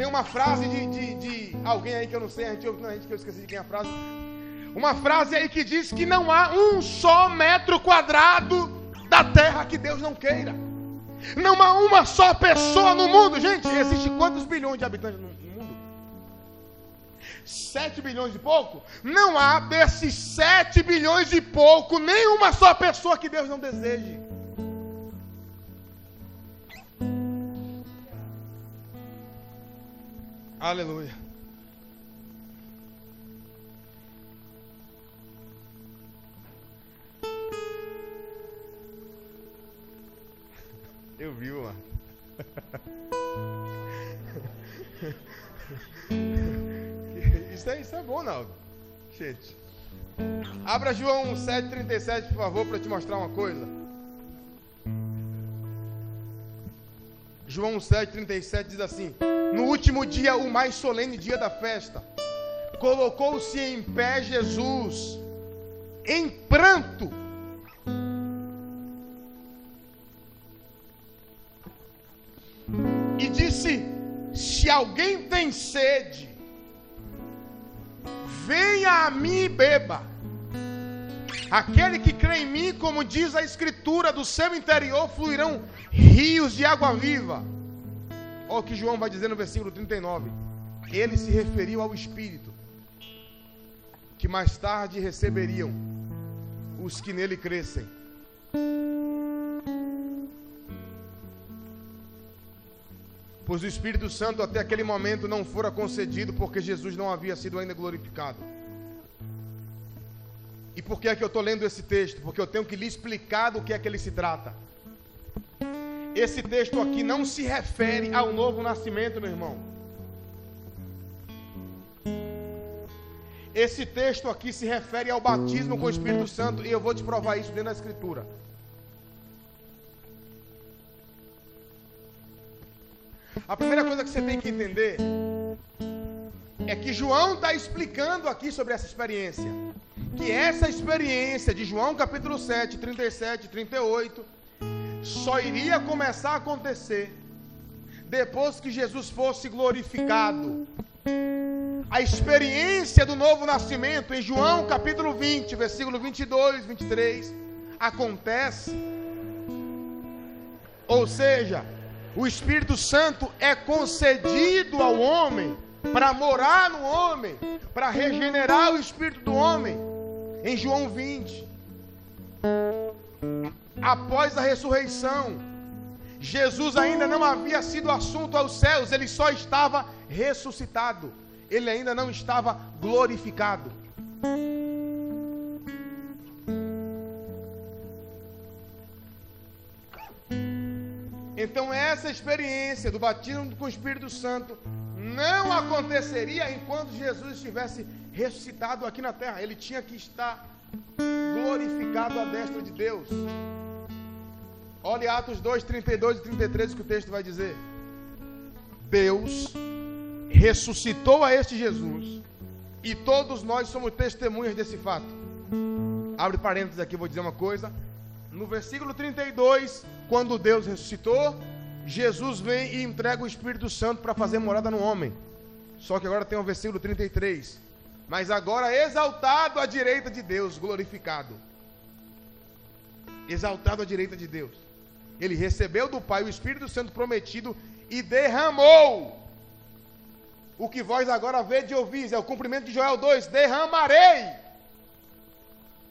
Tem uma frase de, de, de, alguém aí que eu não sei, a gente, a gente que eu esqueci de quem é a frase, uma frase aí que diz que não há um só metro quadrado da terra que Deus não queira. Não há uma só pessoa no mundo. Gente, existe quantos bilhões de habitantes no mundo? Sete bilhões e pouco? Não há desses sete bilhões e pouco nenhuma só pessoa que Deus não deseje. Aleluia. Eu vi, mano. Isso é, isso é bom, Naldo. Gente. Abra João 7,37, por favor, para te mostrar uma coisa. João 7,37 diz assim: No último dia, o mais solene dia da festa, colocou-se em pé Jesus, em pranto. E disse: Se alguém tem sede, venha a mim e beba. Aquele que crê em mim, como diz a Escritura, do seu interior fluirão rios de água viva. Olha o que João vai dizer no versículo 39. Ele se referiu ao Espírito, que mais tarde receberiam os que nele crescem. Pois o Espírito Santo até aquele momento não fora concedido, porque Jesus não havia sido ainda glorificado. E por que é que eu estou lendo esse texto? Porque eu tenho que lhe explicar do que é que ele se trata. Esse texto aqui não se refere ao novo nascimento, meu irmão. Esse texto aqui se refere ao batismo com o Espírito Santo e eu vou te provar isso dentro da Escritura. A primeira coisa que você tem que entender é que João está explicando aqui sobre essa experiência. Que essa experiência de João capítulo 7, 37, 38, só iria começar a acontecer depois que Jesus fosse glorificado. A experiência do novo nascimento em João capítulo 20, versículo 22, 23, acontece. Ou seja, o Espírito Santo é concedido ao homem para morar no homem, para regenerar o espírito do homem. Em João 20, após a ressurreição, Jesus ainda não havia sido assunto aos céus, ele só estava ressuscitado, ele ainda não estava glorificado. Então, essa experiência do batismo com o Espírito Santo não aconteceria enquanto Jesus estivesse ressuscitado aqui na terra. Ele tinha que estar glorificado à destra de Deus. Olhe Atos 2, 32 e 33 que o texto vai dizer. Deus ressuscitou a este Jesus e todos nós somos testemunhas desse fato. Abre parênteses aqui, vou dizer uma coisa. No versículo 32, quando Deus ressuscitou, Jesus vem e entrega o Espírito Santo para fazer morada no homem. Só que agora tem o versículo 33. Mas agora exaltado à direita de Deus, glorificado. Exaltado à direita de Deus. Ele recebeu do Pai o Espírito Santo prometido e derramou. O que vós agora vede e ouvis é o cumprimento de Joel 2: derramarei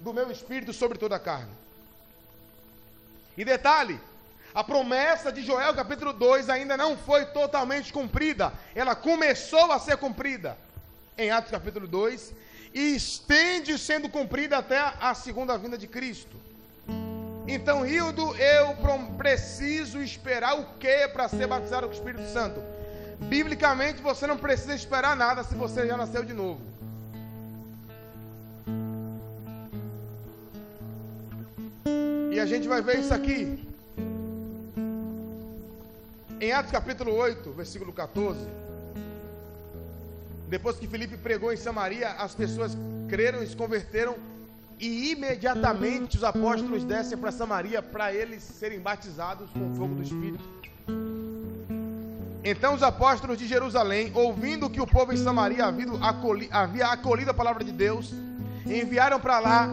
do meu espírito sobre toda a carne. E detalhe, a promessa de Joel capítulo 2 ainda não foi totalmente cumprida. Ela começou a ser cumprida em Atos capítulo 2 e estende sendo cumprida até a segunda vinda de Cristo. Então, Hildo, eu preciso esperar o que para ser batizado com o Espírito Santo? Biblicamente, você não precisa esperar nada se você já nasceu de novo. E a gente vai ver isso aqui em Atos capítulo 8, versículo 14, depois que Felipe pregou em Samaria, as pessoas creram e se converteram, e imediatamente os apóstolos descem para Samaria para eles serem batizados com o fogo do Espírito. Então os apóstolos de Jerusalém, ouvindo que o povo em Samaria havia acolhido a palavra de Deus, enviaram para lá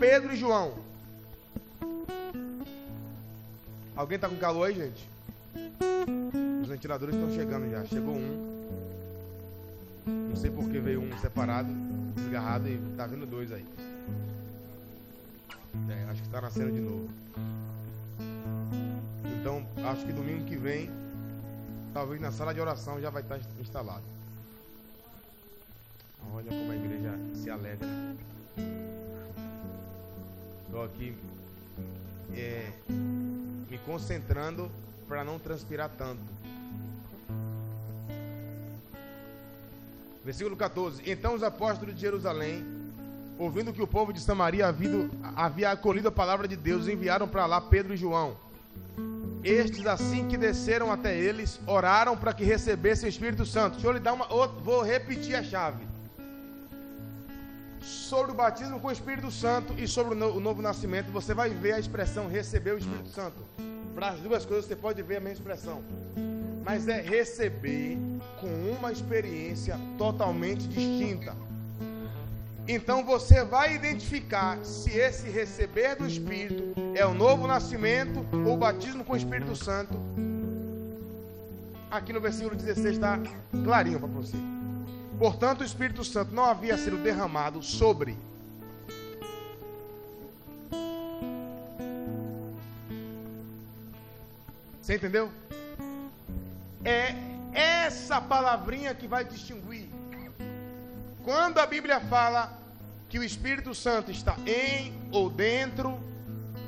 Pedro e João. Alguém está com calor aí, gente? Os ventiladores estão chegando já. Chegou um. Não sei por que veio um separado, desgarrado e tá vindo dois aí. É, acho que está nascendo de novo. Então, acho que domingo que vem, talvez na sala de oração já vai estar instalado. Olha como a igreja se alegra. Estou aqui é, me concentrando para não transpirar tanto. Versículo 14: Então os apóstolos de Jerusalém, ouvindo que o povo de Samaria havia, havia acolhido a palavra de Deus, enviaram para lá Pedro e João. Estes, assim que desceram até eles, oraram para que recebessem o Espírito Santo. Deixa eu lhe dar uma. Vou repetir a chave. sobre o batismo com o Espírito Santo e sobre o novo nascimento, você vai ver a expressão receber o Espírito Santo. Para as duas coisas você pode ver a mesma expressão. Mas é receber com uma experiência totalmente distinta. Então você vai identificar se esse receber do Espírito é o novo nascimento ou o batismo com o Espírito Santo. Aqui no versículo 16 está clarinho para você. Portanto, o Espírito Santo não havia sido derramado sobre. Você entendeu? É essa palavrinha que vai distinguir. Quando a Bíblia fala que o Espírito Santo está em ou dentro,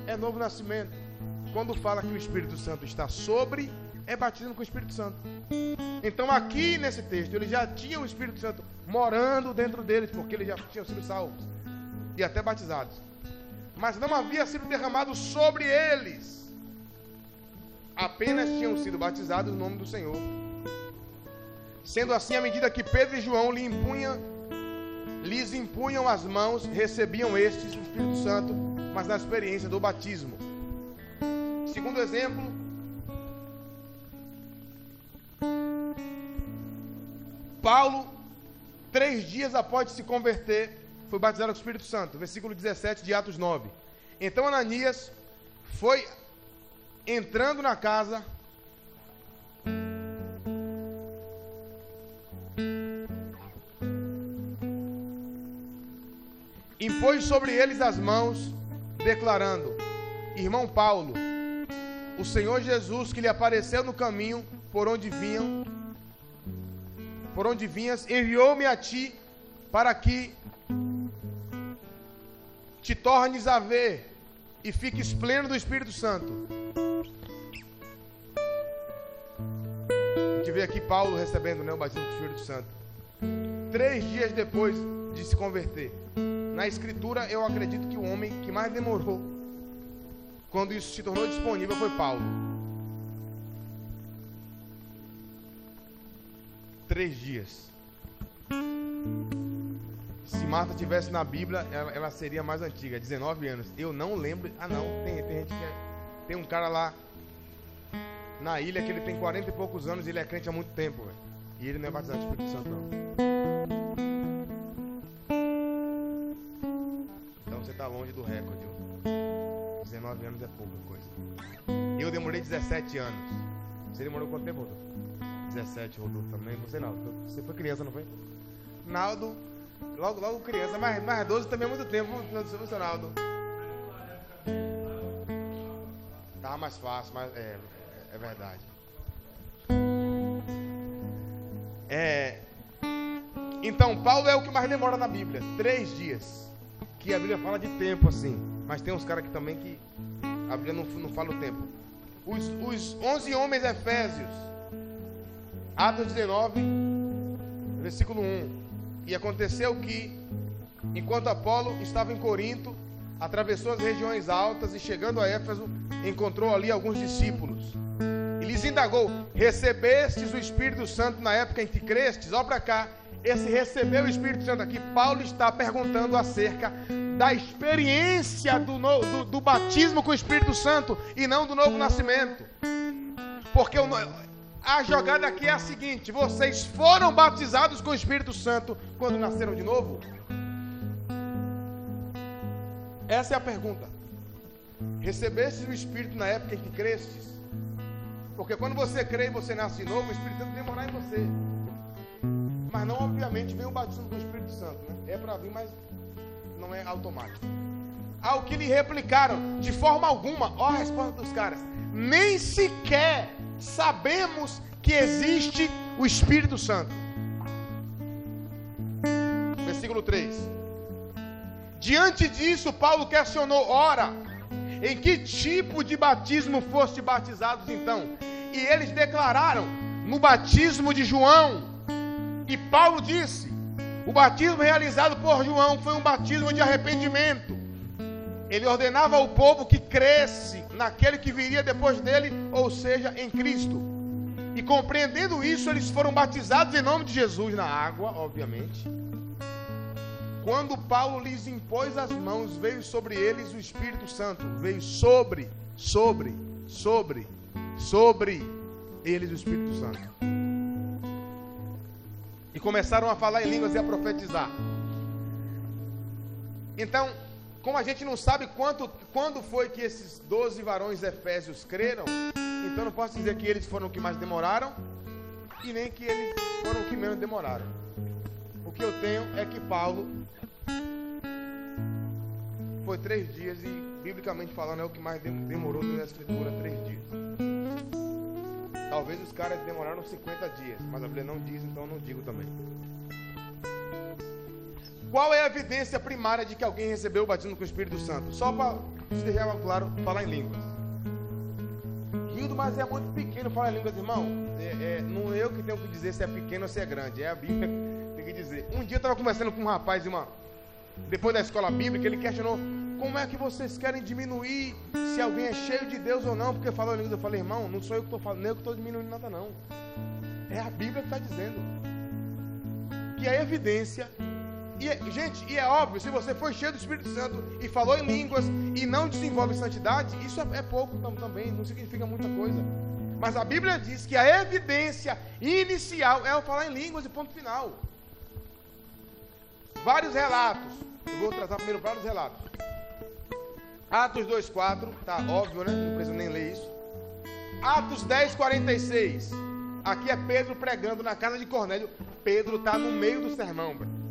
é novo nascimento. Quando fala que o Espírito Santo está sobre, é batismo com o Espírito Santo. Então, aqui nesse texto, ele já tinha o Espírito Santo morando dentro deles, porque eles já tinham sido salvos e até batizados. Mas não havia sido derramado sobre eles. Apenas tinham sido batizados no nome do Senhor. Sendo assim, à medida que Pedro e João lhe impunham, lhes impunham as mãos, recebiam estes o Espírito Santo, mas na experiência do batismo. Segundo exemplo, Paulo, três dias após se converter, foi batizado com o Espírito Santo. Versículo 17 de Atos 9. Então Ananias foi entrando na casa. Impôs sobre eles as mãos, declarando: Irmão Paulo, o Senhor Jesus que lhe apareceu no caminho por onde vinham por onde vinhas, enviou-me a ti para que te tornes a ver e fiques pleno do Espírito Santo. Vê aqui Paulo recebendo né, o batismo do Espírito Santo. Três dias depois de se converter. Na Escritura, eu acredito que o homem que mais demorou quando isso se tornou disponível foi Paulo. três dias. Se Marta tivesse na Bíblia, ela, ela, seria mais antiga, 19 anos. Eu não lembro. Ah, não, tem, tem gente que é, tem um cara lá na ilha que ele tem 40 e poucos anos e ele é crente há muito tempo, véio. E ele não é batizado de Espírito Santo, não. Então você está longe do recorde. 19 anos é pouca coisa. Eu demorei 17 anos. Você demorou quanto tempo? 17, Rodolfo também. Você não. Você foi criança, não foi? Naldo, logo, logo criança, mas, mais 12 também é muito tempo, seu Naldo. Tá mais fácil, mas é, é verdade. É, então, Paulo é o que mais demora na Bíblia. Três dias. Que a Bíblia fala de tempo assim. Mas tem uns caras aqui também que a Bíblia não, não fala o tempo. Os, os 11 homens efésios Atos 19, versículo 1. E aconteceu que, enquanto Apolo estava em Corinto, atravessou as regiões altas e, chegando a Éfeso, encontrou ali alguns discípulos. Indagou: Recebestes o Espírito Santo na época em que crestes? Olha para cá. Esse receber o Espírito Santo aqui, Paulo está perguntando acerca da experiência do, do, do batismo com o Espírito Santo e não do novo nascimento. Porque o, a jogada aqui é a seguinte: vocês foram batizados com o Espírito Santo quando nasceram de novo? Essa é a pergunta. Recebestes o Espírito na época em que crestes? Porque quando você crê e você nasce de novo, o Espírito Santo vem morar em você. Mas não, obviamente, vem o batismo com o Espírito Santo. Né? É para vir, mas não é automático. Ao que lhe replicaram, de forma alguma, ó a resposta dos caras: nem sequer sabemos que existe o Espírito Santo. Versículo 3. Diante disso, Paulo questionou: ora, em que tipo de batismo foste batizados então? E eles declararam: no batismo de João. E Paulo disse: o batismo realizado por João foi um batismo de arrependimento. Ele ordenava ao povo que cresce naquele que viria depois dele, ou seja, em Cristo. E compreendendo isso, eles foram batizados em nome de Jesus na água, obviamente. Quando Paulo lhes impôs as mãos, veio sobre eles o Espírito Santo. Veio sobre, sobre, sobre, sobre eles o Espírito Santo. E começaram a falar em línguas e a profetizar. Então, como a gente não sabe quanto, quando foi que esses 12 varões efésios creram, então não posso dizer que eles foram os que mais demoraram e nem que eles foram os que menos demoraram. Que eu tenho é que Paulo foi três dias e, biblicamente falando, é o que mais demorou na escritura, três dias. Talvez os caras demoraram 50 dias, mas a Bíblia não diz, então não digo também. Qual é a evidência primária de que alguém recebeu o batismo com o Espírito Santo? Só para deixar claro, falar em línguas. Rildo, mas é muito pequeno falar em línguas, irmão. É, é, não é eu que tenho que dizer se é pequeno ou se é grande. É a Bíblia que tem que dizer. Um dia eu estava conversando com um rapaz, uma, depois da escola bíblica, ele questionou como é que vocês querem diminuir se alguém é cheio de Deus ou não, porque falou línguas. Eu falei, irmão, não sou eu que estou falando, nem eu que estou diminuindo nada, não. É a Bíblia que está dizendo. Que é evidência e, gente, e é óbvio, se você foi cheio do Espírito Santo e falou em línguas e não desenvolve santidade, isso é, é pouco também, não significa muita coisa. Mas a Bíblia diz que a evidência inicial é o falar em línguas e ponto final. Vários relatos. Eu vou tratar primeiro vários relatos. Atos 2,4, tá óbvio, né? Não preciso nem ler isso. Atos 10, 46. Aqui é Pedro pregando na casa de Cornélio. Pedro está no meio do sermão, bro.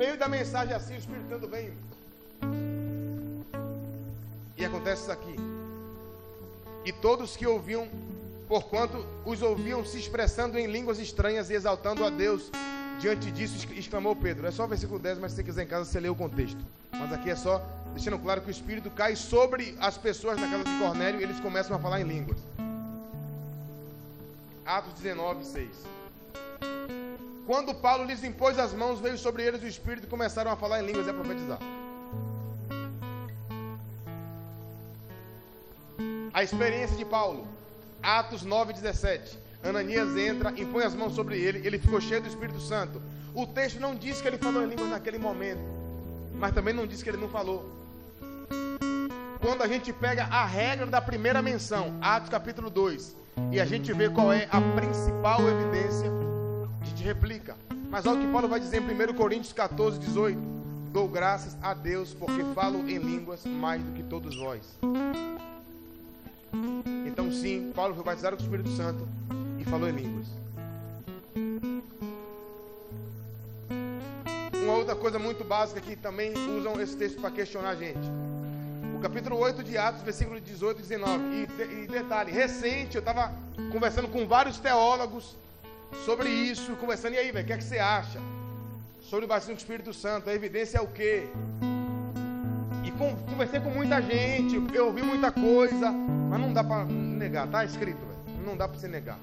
Meio da mensagem assim, o Espírito Santo vem. E acontece isso aqui. E todos que ouviam, porquanto os ouviam se expressando em línguas estranhas e exaltando a Deus, diante disso exclamou Pedro. É só o versículo 10, mas se você quiser em casa, você lê o contexto. Mas aqui é só deixando claro que o Espírito cai sobre as pessoas na casa de Cornélio e eles começam a falar em línguas. Atos 19, 6. Quando Paulo lhes impôs as mãos, veio sobre eles o Espírito e começaram a falar em línguas e a profetizar. A experiência de Paulo, Atos 9,17. Ananias entra, impõe as mãos sobre ele, ele ficou cheio do Espírito Santo. O texto não diz que ele falou em línguas naquele momento, mas também não diz que ele não falou. Quando a gente pega a regra da primeira menção, Atos capítulo 2, e a gente vê qual é a principal evidência gente replica. Mas olha o que Paulo vai dizer em 1 Coríntios 14, 18. Dou graças a Deus porque falo em línguas mais do que todos vós. Então, sim, Paulo foi batizado com o Espírito Santo e falou em línguas. Uma outra coisa muito básica que também usam esse texto para questionar a gente. O capítulo 8 de Atos, versículo 18 e 19. E, e detalhe, recente, eu estava conversando com vários teólogos sobre isso, conversando. E aí, velho, o que é que você acha? Sobre o batismo do Espírito Santo, a evidência é o quê? E conversei com muita gente, eu ouvi muita coisa, mas não dá para negar, tá escrito, velho. Não dá para você negar.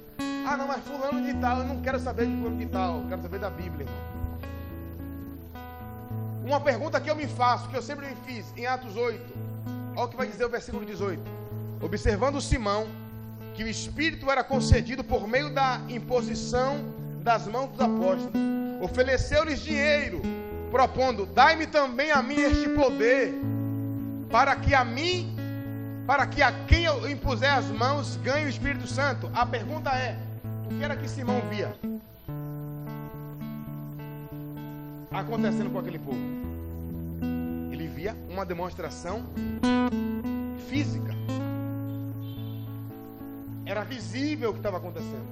Ah, não, mas fulano de tal, eu não quero saber de fulano de tal, eu quero saber da Bíblia, irmão. Uma pergunta que eu me faço, que eu sempre me fiz, em Atos 8. Olha o que vai dizer o versículo 18. Observando Simão, que o Espírito era concedido por meio da imposição das mãos dos apóstolos. Ofereceu-lhes dinheiro, propondo: Dai-me também a mim este poder, para que a mim, para que a quem eu impuser as mãos ganhe o Espírito Santo. A pergunta é: o que era que Simão via acontecendo com aquele povo? Ele via uma demonstração física. Era visível o que estava acontecendo.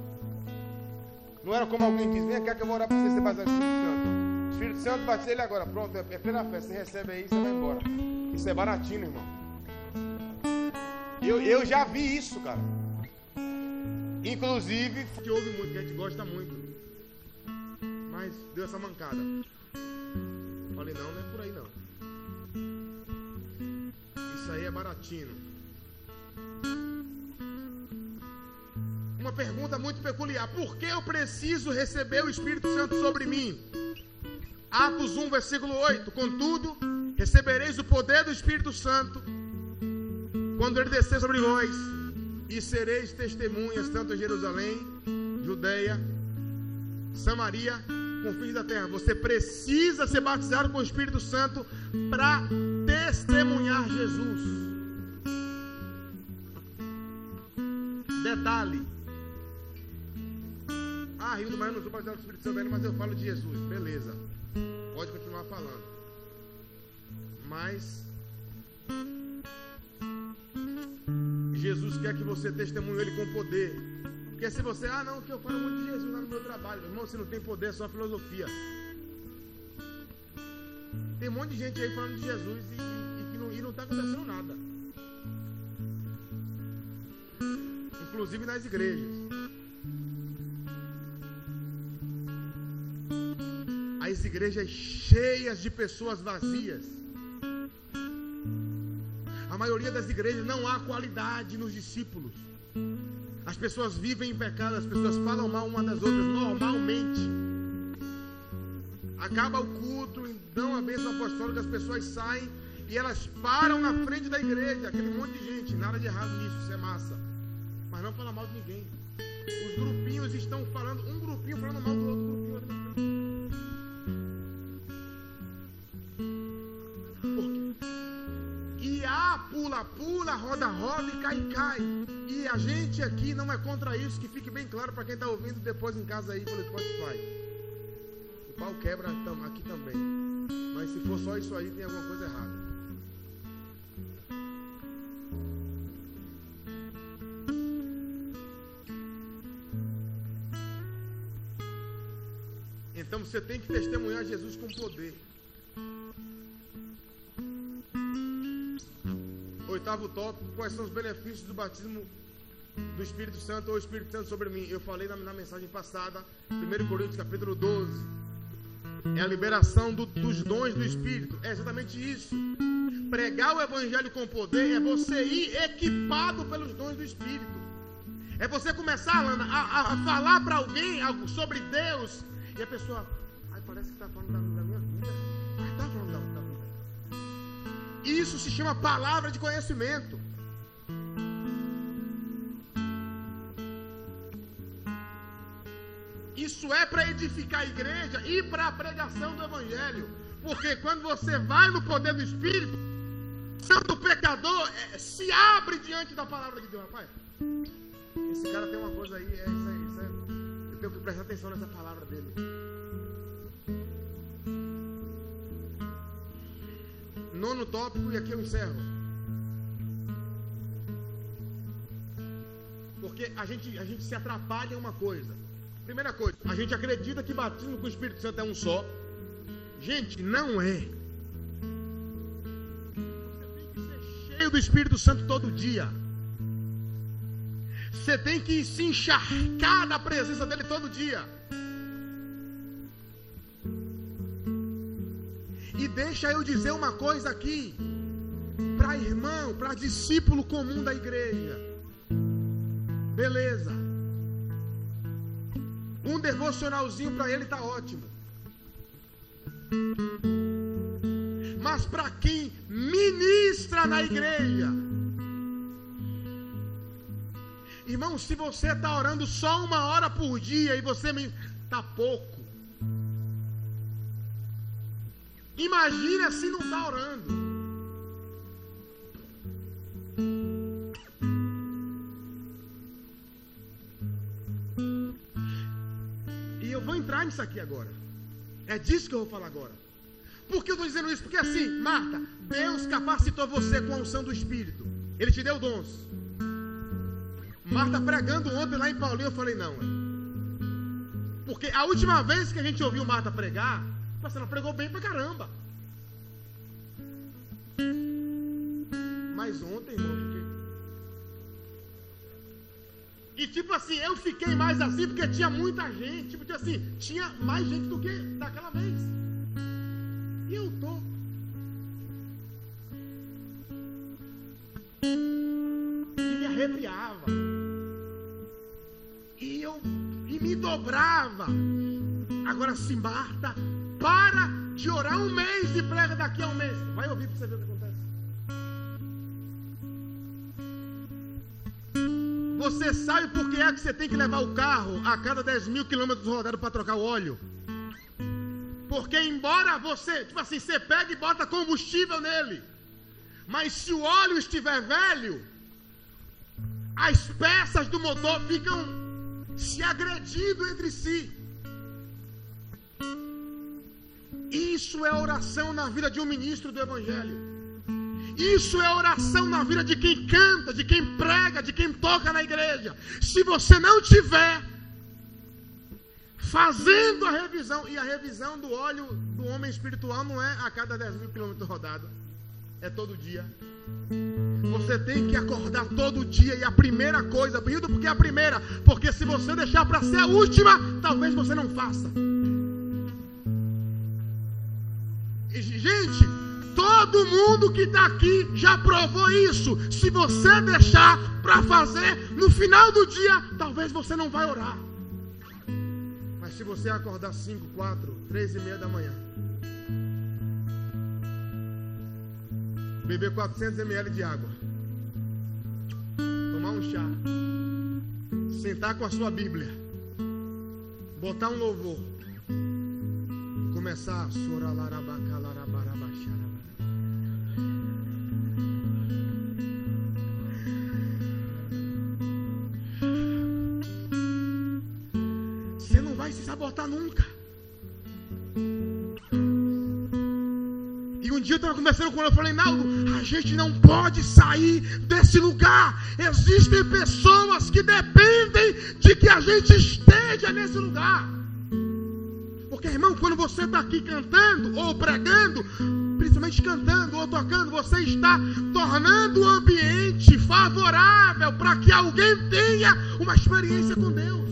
Não era como alguém diz, vem cá que eu vou orar para você ser batizado no Espírito Santo. Espírito Santo bate ele agora. Pronto, é, plena fé. Você recebe aí você vai embora. Isso é baratinho, irmão. Eu, eu já vi isso, cara. Inclusive, que houve muito, que a gente gosta muito. Mas deu essa mancada. Falei, não, não é por aí não. Isso aí é baratinho. Uma pergunta muito peculiar: por que eu preciso receber o Espírito Santo sobre mim? Atos 1, versículo 8: Contudo, recebereis o poder do Espírito Santo quando ele descer sobre vós, e sereis testemunhas tanto em Jerusalém, Judeia, Samaria, confins da terra. Você precisa ser batizado com o Espírito Santo para testemunhar Jesus. Detalhe. Ah, Rio mas eu não sou batizado com o Espírito Santo ainda, mas eu falo de Jesus. Beleza. Pode continuar falando. Mas Jesus quer que você testemunhe Ele com poder. Porque se você, ah, não, que eu falo muito de Jesus lá no meu trabalho, irmão, você não tem poder, é só filosofia. Tem um monte de gente aí falando de Jesus e, e, e não está acontecendo nada. Inclusive nas igrejas. As igrejas cheias de pessoas vazias. A maioria das igrejas não há qualidade nos discípulos. As pessoas vivem em pecado, as pessoas falam mal uma das outras normalmente. Acaba o culto, dão a bênção apostólica, as pessoas saem e elas param na frente da igreja, aquele monte de gente, nada de errado nisso, isso é massa. Mas não fala mal de ninguém. Os grupinhos estão falando, um grupinho falando mal do outro grupinho. pula, roda, roda e cai, cai. E a gente aqui não é contra isso, que fique bem claro para quem está ouvindo depois em casa aí pelo Spotify. O pau quebra aqui também. Mas se for só isso aí, tem alguma coisa errada. Você tem que testemunhar Jesus com poder. oitavo tópico, quais são os benefícios do batismo do Espírito Santo ou Espírito Santo sobre mim. Eu falei na, na mensagem passada, 1 Coríntios capítulo 12. É a liberação do, dos dons do Espírito. É exatamente isso. Pregar o Evangelho com poder é você ir equipado pelos dons do Espírito. É você começar, Lana, a, a falar para alguém algo sobre Deus. E a pessoa, está falando da, minha vida. Está falando da, da isso se chama palavra de conhecimento. Isso é para edificar a igreja e para a pregação do Evangelho. Porque quando você vai no poder do Espírito, santo pecador é, se abre diante da palavra de Deus. Rapaz, esse cara tem uma coisa aí, é isso aí, isso aí. Eu tenho que prestar atenção nessa palavra dele. Nono tópico, e aqui eu encerro. Porque a gente, a gente se atrapalha em uma coisa. Primeira coisa, a gente acredita que batismo com o Espírito Santo é um só. Gente, não é. Você tem que ser cheio do Espírito Santo todo dia. Você tem que se encharcar da presença dele todo dia. E deixa eu dizer uma coisa aqui, para irmão, para discípulo comum da igreja. Beleza. Um devocionalzinho para ele está ótimo. Mas para quem ministra na igreja, irmão, se você está orando só uma hora por dia e você está pouco. Imagina se não está orando. E eu vou entrar nisso aqui agora. É disso que eu vou falar agora. Por que eu estou dizendo isso? Porque assim, Marta, Deus capacitou você com a unção do Espírito. Ele te deu dons. Marta pregando ontem lá em Paulinho, eu falei, não. Porque a última vez que a gente ouviu Marta pregar, Pastor, ela pregou bem pra caramba. Mas ontem, irmão, fiquei. E tipo assim, eu fiquei mais assim porque tinha muita gente. Tipo assim, tinha mais gente do que daquela vez. E eu tô. E me arrepiava. E eu e me dobrava. Agora sim, Marta, para de orar um mês e prega daqui a um mês. Vai ouvir para você ver o que acontece. Você sabe por que é que você tem que levar o carro a cada 10 mil quilômetros rodados para trocar o óleo? Porque embora você, tipo assim, você pega e bota combustível nele, mas se o óleo estiver velho, as peças do motor ficam se agredindo entre si. Isso é oração na vida de um ministro do Evangelho. Isso é oração na vida de quem canta, de quem prega, de quem toca na igreja. Se você não tiver fazendo a revisão, e a revisão do óleo do homem espiritual não é a cada 10 mil quilômetros rodado, é todo dia. Você tem que acordar todo dia e a primeira coisa, porque é a primeira, porque se você deixar para ser a última, talvez você não faça. Gente, todo mundo que está aqui já provou isso. Se você deixar para fazer no final do dia, talvez você não vai orar. Mas se você acordar 5, 4, 3 e meia da manhã, beber 400 ml de água, tomar um chá, sentar com a sua Bíblia, botar um louvor começar a Você sabotar nunca. E um dia eu estava conversando com ele, eu falei, Naldo, a gente não pode sair desse lugar. Existem pessoas que dependem de que a gente esteja nesse lugar. Porque, irmão, quando você está aqui cantando ou pregando, principalmente cantando ou tocando, você está tornando o ambiente favorável para que alguém tenha uma experiência com Deus.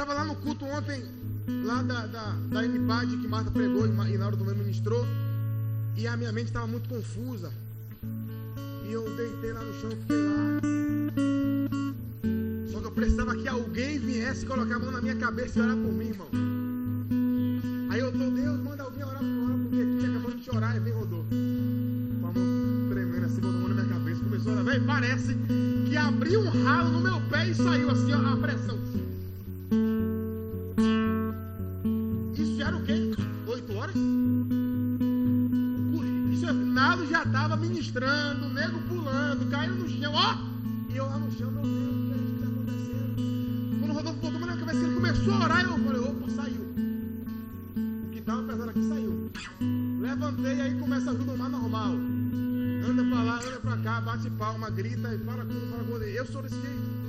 Estava lá no culto ontem, lá da, da, da que Marta pregou e Laura também ministrou, e a minha mente estava muito confusa. E eu deitei lá no chão, fiquei lá. Só que eu precisava que alguém viesse colocar a mão na minha cabeça e orar por mim, irmão. Aí eu tô, Deus, manda alguém orar, por mim aqui, que acabou de chorar, e vem Rodolfo. Com a mão tremendo assim, botou a mão na minha cabeça, começou a orar. Véi, parece que abriu um ralo no meu pé e saiu assim, ó, a pressão. Era o quê? Oito horas? É, Nalo já estava ministrando, começou a orar, eu falei, opa, saiu. O que estava pesado aqui saiu. Levantei, aí começa a ajudar mais normal. Anda pra lá, anda pra cá, bate palma, grita e fala com fala com Eu sou desse jeito.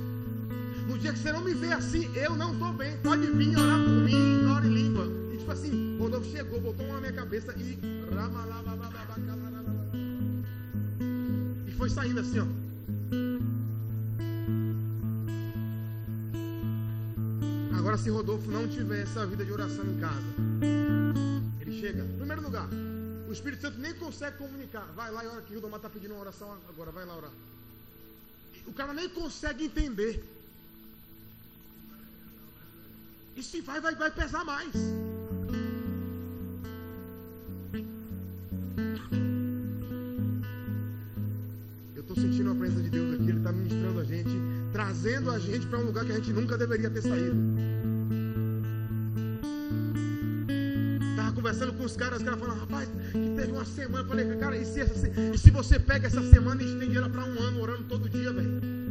No dia que você não me vê assim, eu não estou bem. Pode vir orar por mim, ora em língua. Tipo assim, Rodolfo chegou, botou uma na minha cabeça e. E foi saindo assim, ó. Agora, se Rodolfo não tiver essa vida de oração em casa, ele chega, primeiro lugar, o Espírito Santo nem consegue comunicar. Vai lá e ora que o Domar está pedindo uma oração agora, vai lá orar. O cara nem consegue entender. E se vai, vai, vai pesar mais. Presença de Deus aqui, Ele está ministrando a gente, trazendo a gente para um lugar que a gente nunca deveria ter saído. conversando com os caras, os caras falam, rapaz, que teve uma semana. Eu falei, cara, e se, essa, e se você pega essa semana e estende ela para um ano, orando todo dia, velho?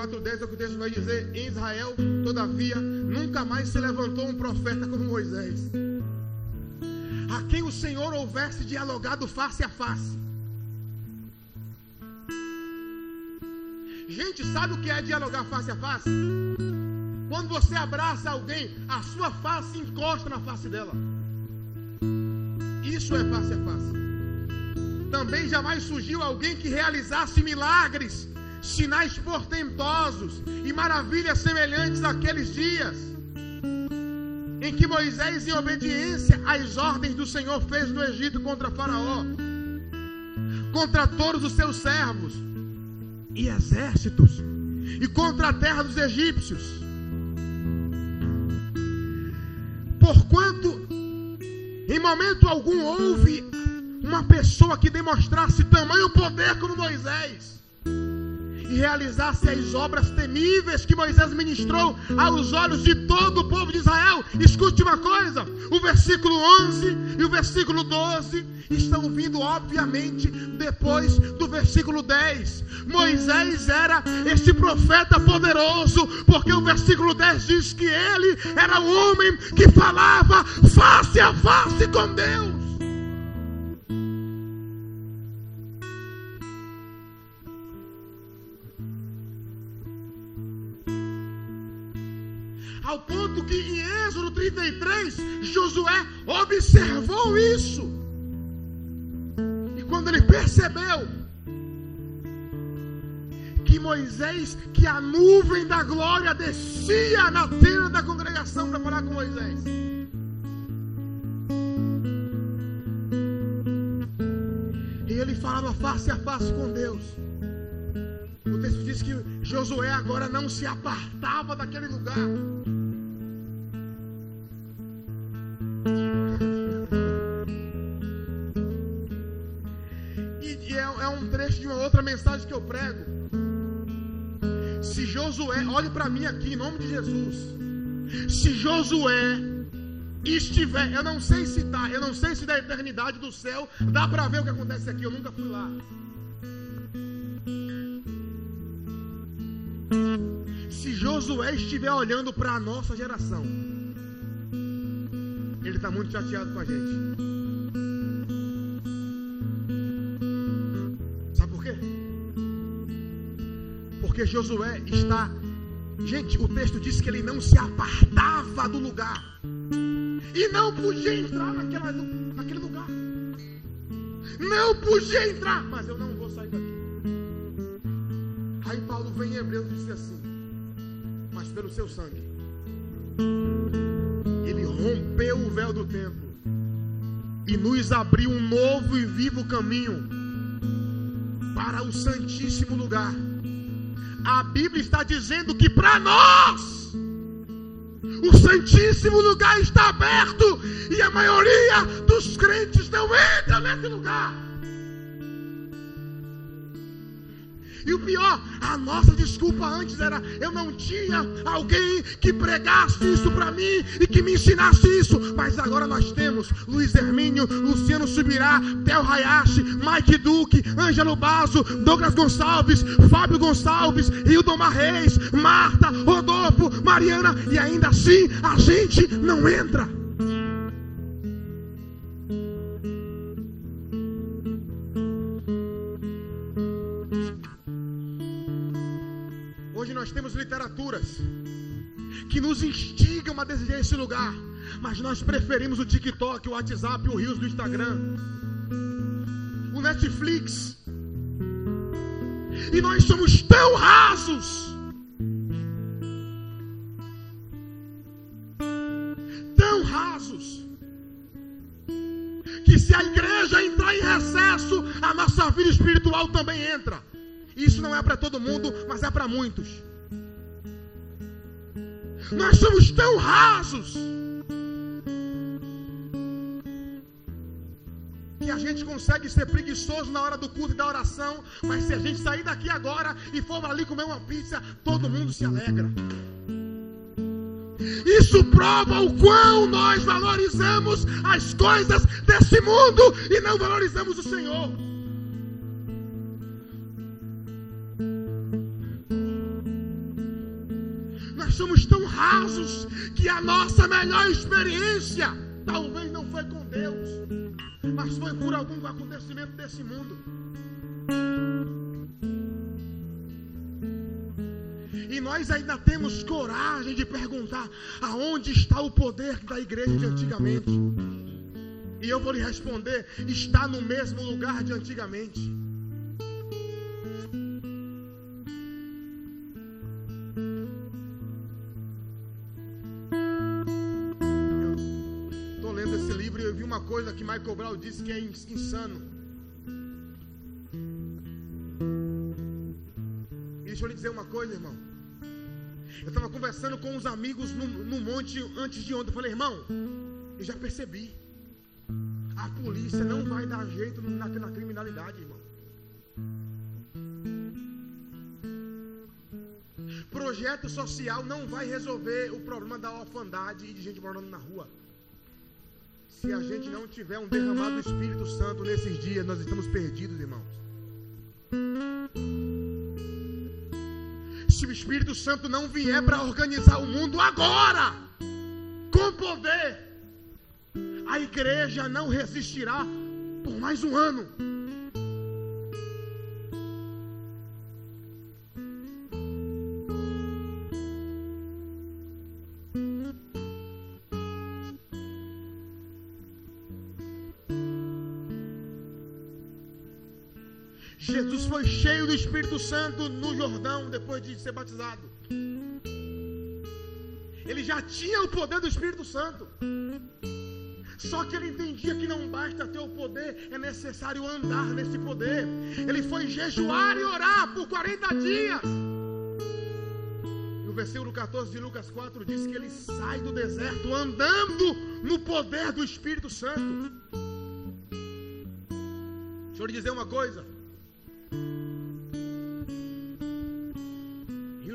4,10 é o que o texto vai dizer: Em Israel, todavia, nunca mais se levantou um profeta como Moisés, a quem o Senhor houvesse dialogado face a face. Gente, sabe o que é dialogar face a face? Quando você abraça alguém, a sua face encosta na face dela. Isso é face a face. Também jamais surgiu alguém que realizasse milagres sinais portentosos e maravilhas semelhantes àqueles dias em que Moisés, em obediência às ordens do Senhor, fez no Egito contra Faraó, contra todos os seus servos e exércitos, e contra a terra dos egípcios. Porquanto em momento algum houve uma pessoa que demonstrasse tamanho poder como Moisés e realizasse as obras temíveis que Moisés ministrou aos olhos de todo o povo de Israel. Escute uma coisa: o versículo 11 e o versículo 12 estão vindo, obviamente, depois do versículo 10. Moisés era esse profeta poderoso, porque o versículo 10 diz que ele era o homem que falava face a face com Deus. Ao ponto que em Êxodo 33, Josué observou isso. E quando ele percebeu que Moisés, que a nuvem da glória descia na tenda da congregação para falar com Moisés. E ele falava face a face com Deus. O texto diz que Josué agora não se apartava daquele lugar. Trecho de uma outra mensagem que eu prego. Se Josué, olhe para mim aqui em nome de Jesus. Se Josué estiver, eu não sei se tá, eu não sei se da eternidade do céu dá para ver o que acontece aqui, eu nunca fui lá. Se Josué estiver olhando para a nossa geração, ele está muito chateado com a gente. Porque Josué está. Gente, o texto diz que ele não se apartava do lugar. E não podia entrar naquela, naquele lugar. Não podia entrar. Mas eu não vou sair daqui. Aí Paulo vem em Hebreus e diz assim: Mas pelo seu sangue, ele rompeu o véu do templo e nos abriu um novo e vivo caminho para o Santíssimo Lugar. A Bíblia está dizendo que para nós o Santíssimo Lugar está aberto e a maioria dos crentes não entra nesse lugar. E o pior, a nossa desculpa antes era eu não tinha alguém que pregasse isso para mim e que me ensinasse isso. Mas agora nós temos Luiz Hermínio, Luciano Subirá, Theo Hayashi, Mike Duque, Ângelo Basso, Douglas Gonçalves, Fábio Gonçalves, Hildomar Reis, Marta, Rodolfo, Mariana, e ainda assim a gente não entra. Literaturas que nos instigam a desejar esse lugar, mas nós preferimos o TikTok, o WhatsApp, o Rios do Instagram, o Netflix. E nós somos tão rasos, tão rasos, que se a igreja entrar em recesso, a nossa vida espiritual também entra. Isso não é para todo mundo, mas é para muitos. Nós somos tão rasos que a gente consegue ser preguiçoso na hora do culto e da oração, mas se a gente sair daqui agora e for ali comer uma pizza, todo mundo se alegra. Isso prova o quão nós valorizamos as coisas desse mundo e não valorizamos o Senhor. Somos tão rasos que a nossa melhor experiência talvez não foi com Deus, mas foi por algum acontecimento desse mundo. E nós ainda temos coragem de perguntar aonde está o poder da igreja de antigamente. E eu vou lhe responder: está no mesmo lugar de antigamente. Coisa que Michael Brown disse que é insano. dizer uma coisa, irmão. Eu estava conversando com uns amigos no, no monte antes de ontem. Eu falei, irmão, eu já percebi. A polícia não vai dar jeito na, na criminalidade, irmão. Projeto social não vai resolver o problema da orfandade e de gente morando na rua. Se a gente não tiver um derramado do Espírito Santo nesses dias, nós estamos perdidos, irmãos. Se o Espírito Santo não vier para organizar o mundo agora, com poder, a igreja não resistirá por mais um ano. Jesus foi cheio do Espírito Santo no Jordão depois de ser batizado. Ele já tinha o poder do Espírito Santo. Só que ele entendia que não basta ter o poder, é necessário andar nesse poder. Ele foi jejuar e orar por 40 dias. No versículo 14 de Lucas 4 diz que ele sai do deserto andando no poder do Espírito Santo. Deixa eu lhe dizer uma coisa.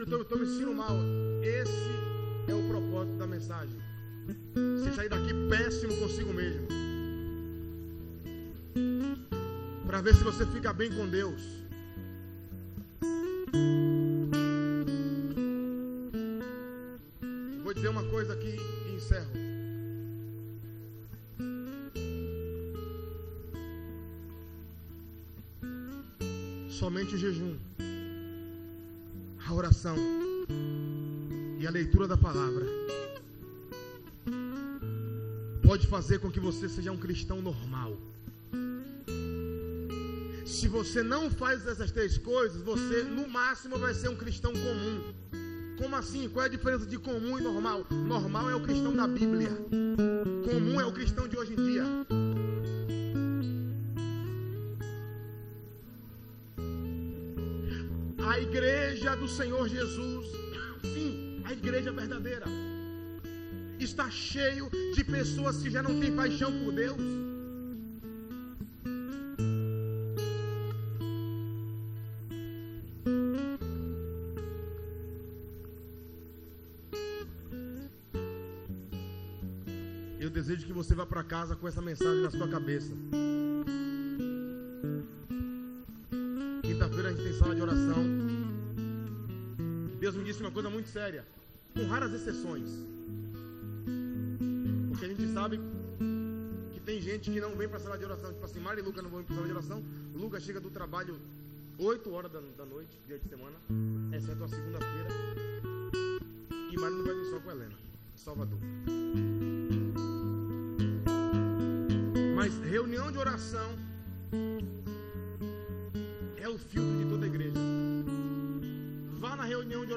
Estou me sentindo mal. Esse é o propósito da mensagem. Você sair daqui péssimo consigo mesmo. Para ver se você fica bem com Deus. Vou dizer uma coisa aqui e encerro. Somente o jejum a oração e a leitura da palavra pode fazer com que você seja um cristão normal. Se você não faz essas três coisas, você no máximo vai ser um cristão comum. Como assim? Qual é a diferença de comum e normal? Normal é o cristão da Bíblia. Comum é o cristão de hoje em dia. Igreja do Senhor Jesus, sim, a igreja verdadeira, está cheio de pessoas que já não têm paixão por Deus. Eu desejo que você vá para casa com essa mensagem na sua cabeça. Muito séria, com raras exceções. Porque a gente sabe que tem gente que não vem para a sala de oração. Tipo assim, Mari e Luca não vão para a sala de oração. Lucas chega do trabalho 8 horas da, da noite, dia de semana, exceto a segunda-feira. E Mari não vai vir só com a Helena, Salvador. Mas reunião de oração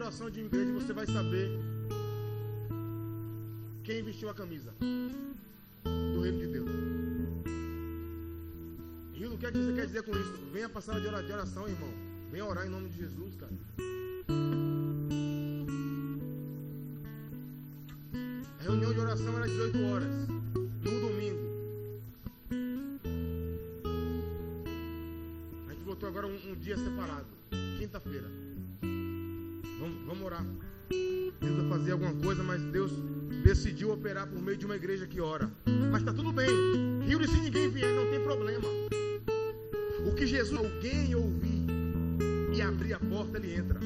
de igreja você vai saber quem vestiu a camisa do reino de Deus. Rio, o que é que você quer dizer com isso? Venha passar de oração, irmão. Venha orar em nome de Jesus, cara. A reunião de oração era 18 horas, fazer alguma coisa, mas Deus decidiu operar por meio de uma igreja que ora. Mas está tudo bem. Rio se ninguém vier, não tem problema. O que Jesus, alguém ouvir e abrir a porta, ele entra.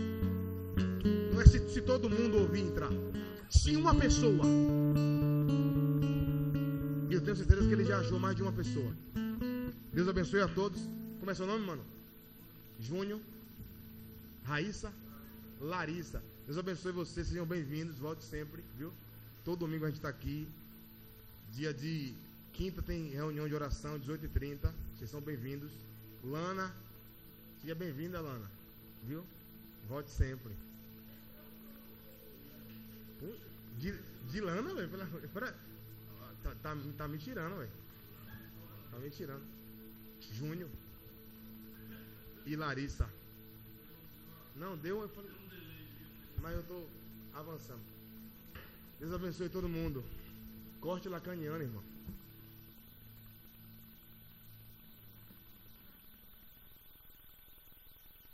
Não é se, se todo mundo ouvir entrar. Se uma pessoa. E eu tenho certeza que ele já achou mais de uma pessoa. Deus abençoe a todos. Como é seu nome, mano? Júnior. Raíssa. Larissa. Deus abençoe vocês, sejam bem-vindos, volte sempre, viu? Todo domingo a gente está aqui. Dia de quinta tem reunião de oração, 18h30. Vocês são bem-vindos. Lana, seja bem-vinda, Lana. Viu? Volte sempre. De, de Lana, velho. Tá, tá, tá me tirando, velho. Tá me tirando. Júnior. E Larissa. Não, deu. Eu falei, mas eu estou avançando. Deus abençoe todo mundo. Corte lacaniano, irmão.